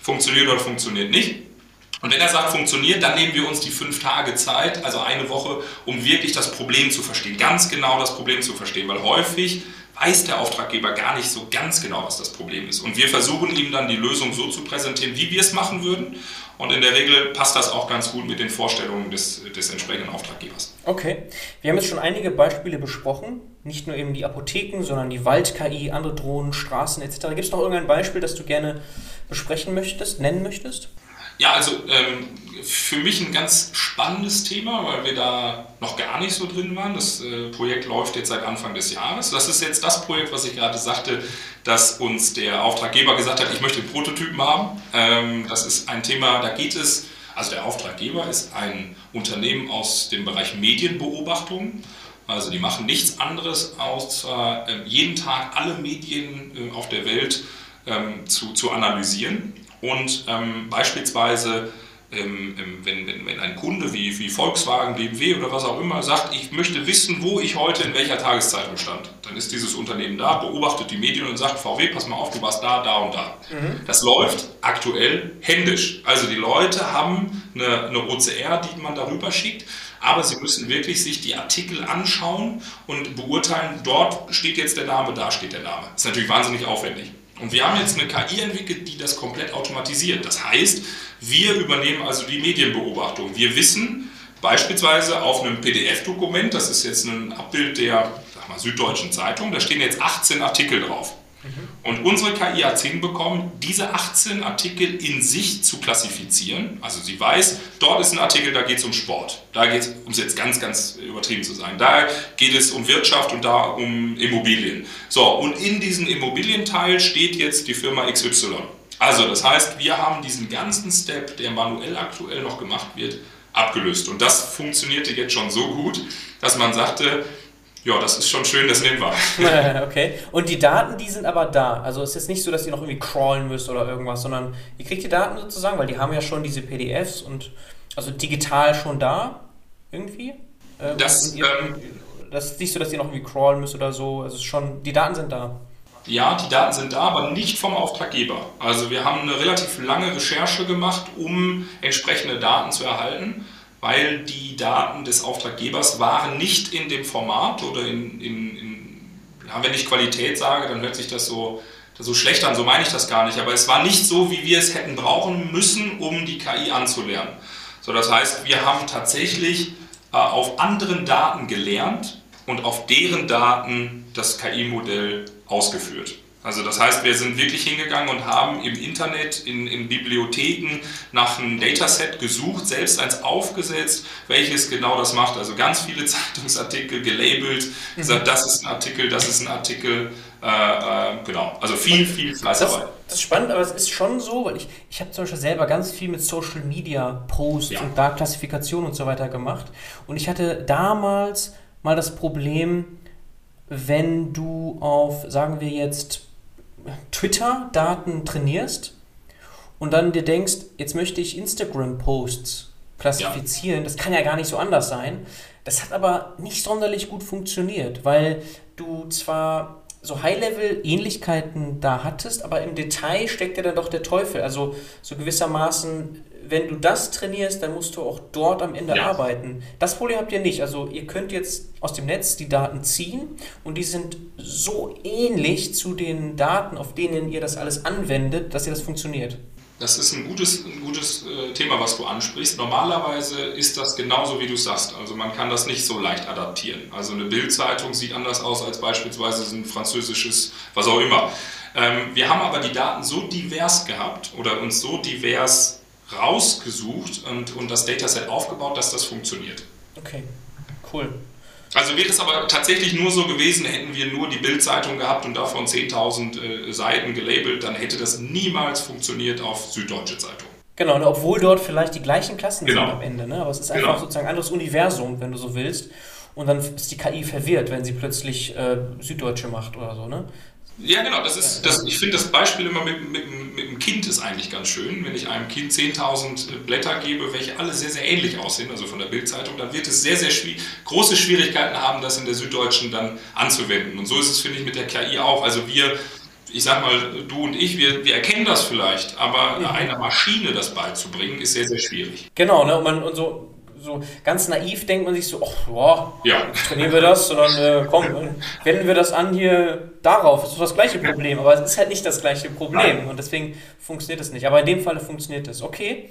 funktioniert oder funktioniert nicht. Und wenn er sagt, funktioniert, dann nehmen wir uns die fünf Tage Zeit, also eine Woche, um wirklich das Problem zu verstehen, ganz genau das Problem zu verstehen, weil häufig weiß der Auftraggeber gar nicht so ganz genau, was das Problem ist. Und wir versuchen ihm dann die Lösung so zu präsentieren, wie wir es machen würden. Und in der Regel passt das auch ganz gut mit den Vorstellungen des, des entsprechenden Auftraggebers. Okay, wir haben jetzt schon einige Beispiele besprochen. Nicht nur eben die Apotheken, sondern die Wald-KI, andere Drohnen, Straßen etc. Gibt es noch irgendein Beispiel, das du gerne besprechen möchtest, nennen möchtest? Ja, also ähm, für mich ein ganz spannendes Thema, weil wir da noch gar nicht so drin waren. Das äh, Projekt läuft jetzt seit Anfang des Jahres. Das ist jetzt das Projekt, was ich gerade sagte, dass uns der Auftraggeber gesagt hat, ich möchte den Prototypen haben. Ähm, das ist ein Thema, da geht es, also der Auftraggeber ist ein Unternehmen aus dem Bereich Medienbeobachtung. Also die machen nichts anderes, außer äh, jeden Tag alle Medien äh, auf der Welt ähm, zu, zu analysieren und ähm, beispielsweise, ähm, ähm, wenn, wenn, wenn, ein Kunde wie, wie Volkswagen, BMW oder was auch immer sagt, ich möchte wissen, wo ich heute in welcher Tageszeitung stand, dann ist dieses Unternehmen da, beobachtet die Medien und sagt, VW, pass mal auf, du warst da, da und da. Mhm. Das läuft aktuell händisch. Also die Leute haben eine, eine OCR, die man darüber schickt aber Sie müssen wirklich sich die Artikel anschauen und beurteilen, dort steht jetzt der Name, da steht der Name. Das ist natürlich wahnsinnig aufwendig. Und wir haben jetzt eine KI entwickelt, die das komplett automatisiert. Das heißt, wir übernehmen also die Medienbeobachtung. Wir wissen beispielsweise auf einem PDF-Dokument, das ist jetzt ein Abbild der mal, Süddeutschen Zeitung, da stehen jetzt 18 Artikel drauf. Und unsere KI hat es hinbekommen, diese 18 Artikel in sich zu klassifizieren. Also sie weiß, dort ist ein Artikel, da geht es um Sport. Da geht es, um es jetzt ganz, ganz übertrieben zu sein, da geht es um Wirtschaft und da um Immobilien. So, und in diesem Immobilienteil steht jetzt die Firma XY. Also das heißt, wir haben diesen ganzen Step, der manuell aktuell noch gemacht wird, abgelöst. Und das funktionierte jetzt schon so gut, dass man sagte, ja, das ist schon schön, das nehmen wir. okay. Und die Daten, die sind aber da. Also es ist jetzt nicht so, dass ihr noch irgendwie crawlen müsst oder irgendwas, sondern ihr kriegt die Daten sozusagen, weil die haben ja schon diese PDFs und also digital schon da irgendwie. Ähm, das, ihr, ähm, das ist nicht so, dass ihr noch irgendwie crawlen müsst oder so. Also es ist schon, die Daten sind da. Ja, die Daten sind da, aber nicht vom Auftraggeber. Also wir haben eine relativ lange Recherche gemacht, um entsprechende Daten zu erhalten weil die Daten des Auftraggebers waren nicht in dem Format oder in, in, in ja, wenn ich Qualität sage, dann hört sich das so, so schlecht an, so meine ich das gar nicht, aber es war nicht so, wie wir es hätten brauchen müssen, um die KI anzulernen. So, das heißt, wir haben tatsächlich äh, auf anderen Daten gelernt und auf deren Daten das KI-Modell ausgeführt. Also das heißt, wir sind wirklich hingegangen und haben im Internet, in, in Bibliotheken nach einem Dataset gesucht, selbst eins aufgesetzt, welches genau das macht. Also ganz viele Zeitungsartikel gelabelt, mhm. gesagt, das ist ein Artikel, das ist ein Artikel. Äh, äh, genau, also viel, viel Fleißarbeit. Das, das, ist spannend, aber es ist schon so, weil ich, ich habe zum Beispiel selber ganz viel mit Social Media Posts ja. und da Klassifikation und so weiter gemacht. Und ich hatte damals mal das Problem, wenn du auf, sagen wir jetzt, Twitter-Daten trainierst und dann dir denkst, jetzt möchte ich Instagram-Posts klassifizieren, ja. das kann ja gar nicht so anders sein. Das hat aber nicht sonderlich gut funktioniert, weil du zwar so High-Level-Ähnlichkeiten da hattest, aber im Detail steckt ja dann doch der Teufel. Also so gewissermaßen wenn du das trainierst, dann musst du auch dort am Ende ja. arbeiten. Das Problem habt ihr nicht. Also ihr könnt jetzt aus dem Netz die Daten ziehen und die sind so ähnlich zu den Daten, auf denen ihr das alles anwendet, dass ihr das funktioniert. Das ist ein gutes, ein gutes äh, Thema, was du ansprichst. Normalerweise ist das genauso, wie du sagst. Also man kann das nicht so leicht adaptieren. Also eine Bildzeitung sieht anders aus als beispielsweise ein französisches, was auch immer. Ähm, wir haben aber die Daten so divers gehabt oder uns so divers rausgesucht und, und das Dataset aufgebaut, dass das funktioniert. Okay, cool. Also wäre es aber tatsächlich nur so gewesen, hätten wir nur die Bildzeitung gehabt und davon 10.000 äh, Seiten gelabelt, dann hätte das niemals funktioniert auf Süddeutsche Zeitung. Genau, ne, obwohl dort vielleicht die gleichen Klassen genau. sind am Ende, ne? aber es ist einfach genau. sozusagen ein anderes Universum, wenn du so willst. Und dann ist die KI verwirrt, wenn sie plötzlich äh, Süddeutsche macht oder so. Ne? Ja, genau. Das ist, das, ich finde das Beispiel immer mit, mit, mit dem Kind ist eigentlich ganz schön. Wenn ich einem Kind 10.000 Blätter gebe, welche alle sehr, sehr ähnlich aussehen, also von der Bildzeitung, dann wird es sehr, sehr schwierig, große Schwierigkeiten haben, das in der Süddeutschen dann anzuwenden. Und so ist es, finde ich, mit der KI auch. Also wir, ich sag mal, du und ich, wir, wir erkennen das vielleicht, aber mhm. einer Maschine das beizubringen, ist sehr, sehr schwierig. Genau, ne? und, man, und so so ganz naiv denkt man sich so, ach, boah, ja. trainieren wir das, sondern äh, komm, wenden wir das an hier darauf. Das ist das gleiche Problem, aber es ist halt nicht das gleiche Problem Nein. und deswegen funktioniert es nicht. Aber in dem Fall funktioniert es. Okay.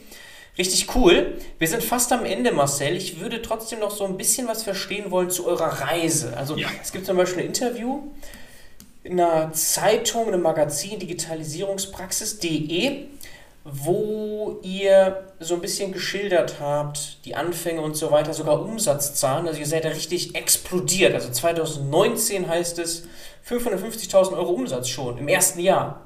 Richtig cool. Wir sind fast am Ende, Marcel. Ich würde trotzdem noch so ein bisschen was verstehen wollen zu eurer Reise. Also ja. es gibt zum Beispiel ein Interview in einer Zeitung, in einem Magazin, Digitalisierungspraxis.de wo ihr so ein bisschen geschildert habt, die Anfänge und so weiter, sogar Umsatzzahlen. Also ihr seid ja richtig explodiert. Also 2019 heißt es 550.000 Euro Umsatz schon im ersten Jahr.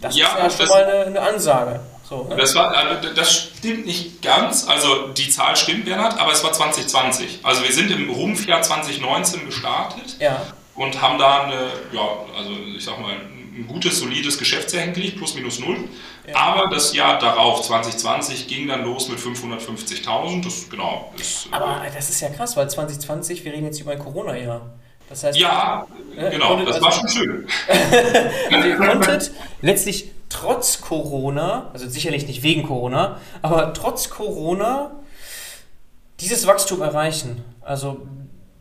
Das ja, ist ja schon mal eine, eine Ansage. So, ne? das, war, also das stimmt nicht ganz. Also die Zahl stimmt, Bernhard, aber es war 2020. Also wir sind im Rumpfjahr 2019 gestartet ja. und haben da eine, ja, also ich sag mal, ein gutes, solides Geschäftsjahr hingelegt, plus minus null. Ja. Aber das Jahr darauf, 2020, ging dann los mit 550.000. Das genau. Ist, äh, Aber das ist ja krass, weil 2020, wir reden jetzt über ein Corona-Jahr. Das heißt, ja, äh, genau, konntet, das also, war schon schön. also ihr konntet letztlich trotz Corona, also sicherlich nicht wegen Corona, aber trotz Corona dieses Wachstum erreichen. Also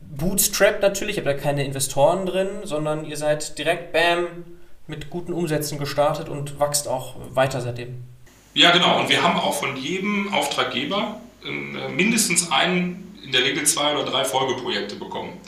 Bootstrap natürlich, ihr habt da keine Investoren drin, sondern ihr seid direkt, bam, mit guten Umsätzen gestartet und wächst auch weiter seitdem. Ja, genau. Und wir haben auch von jedem Auftraggeber ähm, mindestens ein, in der Regel zwei oder drei Folgeprojekte bekommen.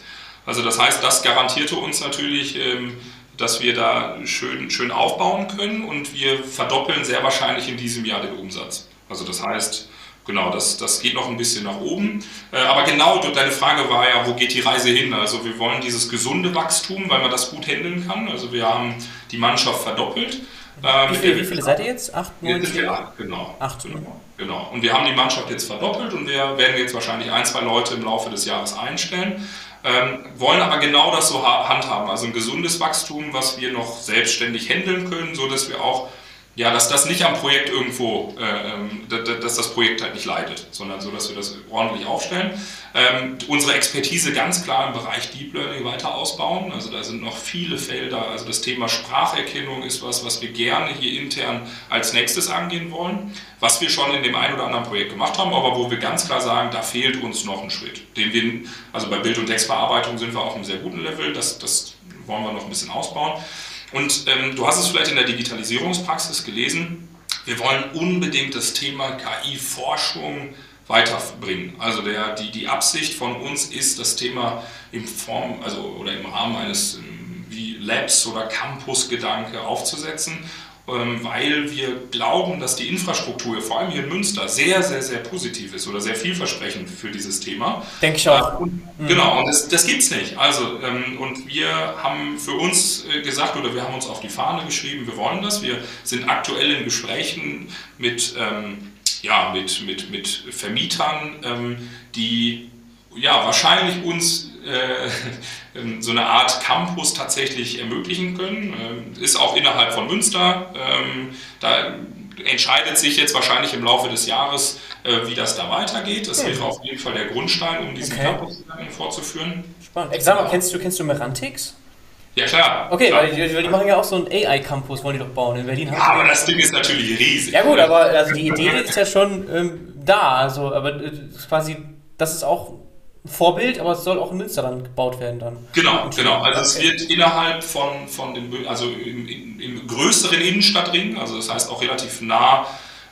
Also das heißt, das garantierte uns natürlich, ähm, dass wir da schön, schön aufbauen können und wir verdoppeln sehr wahrscheinlich in diesem Jahr den Umsatz. Also das heißt, Genau, das, das geht noch ein bisschen nach oben. Äh, aber genau, deine Frage war ja, wo geht die Reise hin? Also wir wollen dieses gesunde Wachstum, weil man das gut handeln kann. Also wir haben die Mannschaft verdoppelt. Ähm, wie, viele, wie viele seid ihr jetzt? Acht, neun, acht, genau. Acht. Genau, genau. Und wir haben die Mannschaft jetzt verdoppelt und wir werden jetzt wahrscheinlich ein, zwei Leute im Laufe des Jahres einstellen. Ähm, wollen aber genau das so handhaben. Also ein gesundes Wachstum, was wir noch selbstständig handeln können, sodass wir auch ja, dass das nicht am Projekt irgendwo, äh, ähm, dass das Projekt halt nicht leidet, sondern so, dass wir das ordentlich aufstellen. Ähm, unsere Expertise ganz klar im Bereich Deep Learning weiter ausbauen. Also da sind noch viele Felder. Also das Thema Spracherkennung ist was, was wir gerne hier intern als nächstes angehen wollen, was wir schon in dem einen oder anderen Projekt gemacht haben, aber wo wir ganz klar sagen, da fehlt uns noch ein Schritt. Den wir, also bei Bild- und Textbearbeitung sind wir auf einem sehr guten Level. Das, das wollen wir noch ein bisschen ausbauen. Und ähm, du hast es vielleicht in der Digitalisierungspraxis gelesen. Wir wollen unbedingt das Thema KI-Forschung weiterbringen. Also der, die, die Absicht von uns ist, das Thema im Form, also oder im Rahmen eines ähm, wie Labs oder Campus-Gedanke aufzusetzen weil wir glauben, dass die Infrastruktur, vor allem hier in Münster, sehr, sehr, sehr positiv ist oder sehr vielversprechend für dieses Thema. Denke ich auch. Und, mhm. Genau, und das, das gibt es nicht. Also, ähm, und wir haben für uns äh, gesagt oder wir haben uns auf die Fahne geschrieben, wir wollen das. Wir sind aktuell in Gesprächen mit, ähm, ja, mit, mit, mit Vermietern, ähm, die ja, wahrscheinlich uns äh, ähm, so eine Art Campus tatsächlich ermöglichen können. Ähm, ist auch innerhalb von Münster. Ähm, da entscheidet sich jetzt wahrscheinlich im Laufe des Jahres, äh, wie das da weitergeht. Das wäre auf jeden Fall der Grundstein, um diesen okay. Campus fortzuführen. Spannend. Sag mal, kennst du, kennst du Merantix? Ja, klar. Okay, klar. Weil, die, die, machen ja auch so einen AI-Campus, wollen die doch bauen in Berlin. Ja, aber das Ding ist natürlich riesig. Ja gut, aber also die Idee ist ja schon ähm, da. Also, aber äh, quasi, das ist auch Vorbild, aber es soll auch in Münster dann gebaut werden dann. Genau, genau. Also es wird innerhalb von, von dem, also im, im, im größeren Innenstadtring, also das heißt auch relativ nah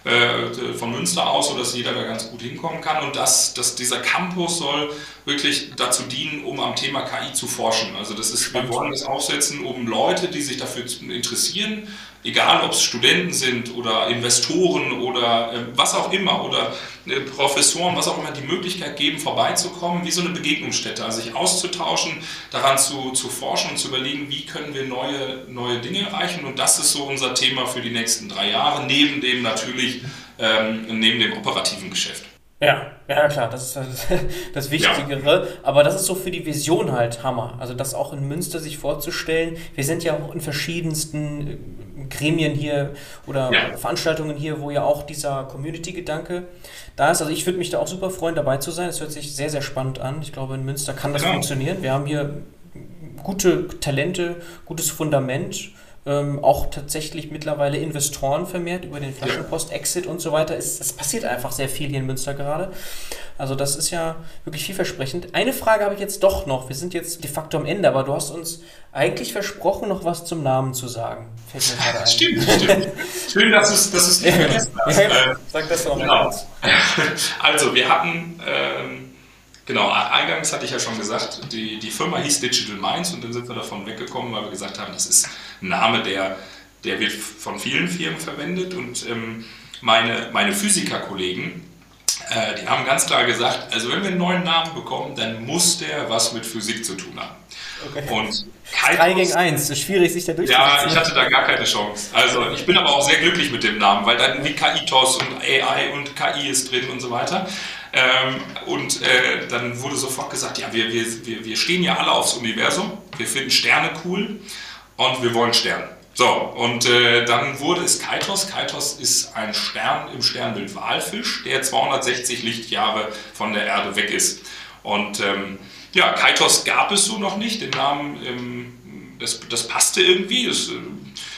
äh, von Münster aus, sodass jeder da ganz gut hinkommen kann. Und das, das, dieser Campus soll wirklich dazu dienen, um am Thema KI zu forschen. Also das ist, wir wollen das aufsetzen, um Leute, die sich dafür interessieren, egal ob es Studenten sind oder Investoren oder äh, was auch immer oder äh, Professoren, was auch immer, die Möglichkeit geben, vorbeizukommen, wie so eine Begegnungsstätte, also sich auszutauschen, daran zu, zu forschen und zu überlegen, wie können wir neue, neue Dinge erreichen. Und das ist so unser Thema für die nächsten drei Jahre, neben dem natürlich, ähm, neben dem operativen Geschäft. Ja, ja klar, das ist das, das Wichtigere. Ja. Aber das ist so für die Vision halt Hammer. Also das auch in Münster sich vorzustellen. Wir sind ja auch in verschiedensten äh, Gremien hier oder ja. Veranstaltungen hier, wo ja auch dieser Community-Gedanke da ist. Also ich würde mich da auch super freuen, dabei zu sein. Es hört sich sehr, sehr spannend an. Ich glaube, in Münster kann das ja. funktionieren. Wir haben hier gute Talente, gutes Fundament ähm, auch tatsächlich mittlerweile Investoren vermehrt über den Flaschenpost-Exit und so weiter. Es, es, passiert einfach sehr viel hier in Münster gerade. Also das ist ja wirklich vielversprechend. Eine Frage habe ich jetzt doch noch. Wir sind jetzt de facto am Ende, aber du hast uns eigentlich versprochen, noch was zum Namen zu sagen. Stimmt, stimmt. Schön, dass du es dass du's nicht vergessen hast. Ja, sag das doch genau. mal. Also wir hatten... Ähm, Genau, eingangs hatte ich ja schon gesagt, die, die Firma hieß Digital Minds und dann sind wir davon weggekommen, weil wir gesagt haben, das ist ein Name, der, der wird von vielen Firmen verwendet und ähm, meine, meine Physikerkollegen, äh, die haben ganz klar gesagt, also wenn wir einen neuen Namen bekommen, dann muss der was mit Physik zu tun haben. Okay. Und 3 gegen 1, ist schwierig, sich da durchzusetzen. Ja, ich hatte da gar keine Chance. Also ich bin aber auch sehr glücklich mit dem Namen, weil dann wie KI-TOS und AI und KI ist drin und so weiter. Ähm, und äh, dann wurde sofort gesagt, ja, wir, wir, wir stehen ja alle aufs Universum, wir finden Sterne cool und wir wollen Sterne. So, und äh, dann wurde es Kaitos. Kaitos ist ein Stern im Sternbild Walfisch, der 260 Lichtjahre von der Erde weg ist. Und ähm, ja, Kaitos gab es so noch nicht. Den Namen, ähm, das, das passte irgendwie. Das äh,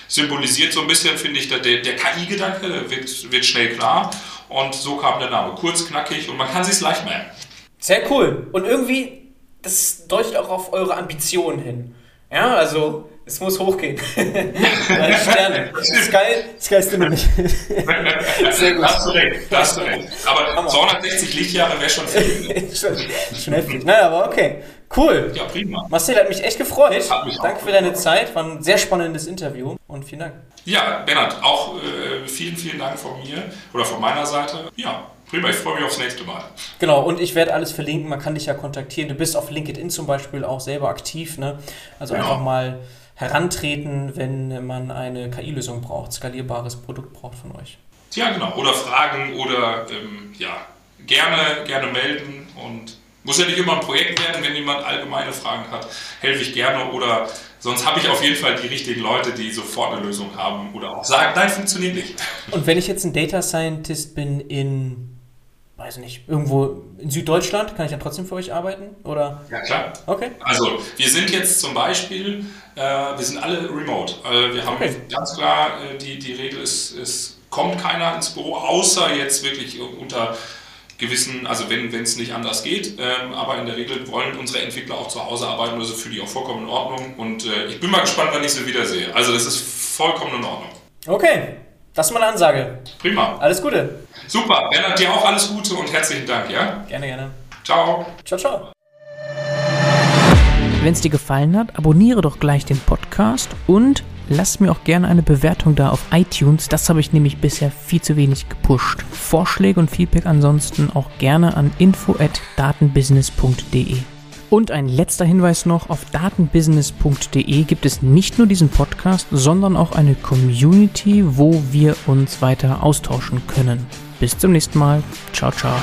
symbolisiert so ein bisschen, finde ich, der, der KI-Gedanke, wird, wird schnell klar. Und so kam der Name. Kurz, knackig und man kann sich leicht merken. Sehr cool. Und irgendwie, das deutet auch auf eure Ambitionen hin. Ja, also es muss hochgehen. Sterne. Sky, Sky ist immer nicht. Sehr gut. Hast du recht, hast du recht. Aber 260 Lichtjahre wäre schon viel. schon heftig. Naja, aber okay. Cool. Ja, prima. Marcel hat mich echt gefreut. Hat mich Danke für deine Zeit. War ein sehr spannendes Interview und vielen Dank. Ja, Bernhard, auch äh, vielen, vielen Dank von mir oder von meiner Seite. Ja, Prima, ich freue mich aufs nächste Mal. Genau, und ich werde alles verlinken. Man kann dich ja kontaktieren. Du bist auf LinkedIn zum Beispiel auch selber aktiv. Ne? Also genau. einfach mal herantreten, wenn man eine KI-Lösung braucht, skalierbares Produkt braucht von euch. Ja, genau. Oder Fragen oder ähm, ja, gerne, gerne melden und Muss ja nicht immer ein Projekt werden, wenn jemand allgemeine Fragen hat, helfe ich gerne oder sonst habe ich auf jeden Fall die richtigen Leute, die sofort eine Lösung haben oder auch sagen, nein, funktioniert nicht. Und wenn ich jetzt ein Data Scientist bin in weiß nicht, irgendwo in Süddeutschland, kann ich dann trotzdem für euch arbeiten? Oder? Ja, klar. Okay. Also, wir sind jetzt zum Beispiel, äh, wir sind alle remote. Äh, wir haben okay. ganz klar, äh, die, die Regel ist, es kommt keiner ins Büro, außer jetzt wirklich unter gewissen, also wenn es nicht anders geht, ähm, aber in der Regel wollen unsere Entwickler auch zu Hause arbeiten, also für die auch vollkommen in Ordnung. Und äh, ich bin mal gespannt, wann ich sie wiedersehe. Also, das ist vollkommen in Ordnung. Okay, das ist mal eine Ansage. Prima. Alles Gute. Super. Bernhard, dir auch alles Gute und herzlichen Dank, ja? Gerne, gerne. Ciao. Ciao, ciao. Wenn es dir gefallen hat, abonniere doch gleich den Podcast und lass mir auch gerne eine Bewertung da auf iTunes. Das habe ich nämlich bisher viel zu wenig gepusht. Vorschläge und Feedback ansonsten auch gerne an info@datenbusiness.de. Und ein letzter Hinweis noch, auf datenbusiness.de gibt es nicht nur diesen Podcast, sondern auch eine Community, wo wir uns weiter austauschen können. Bis zum nächsten Mal. Ciao, ciao.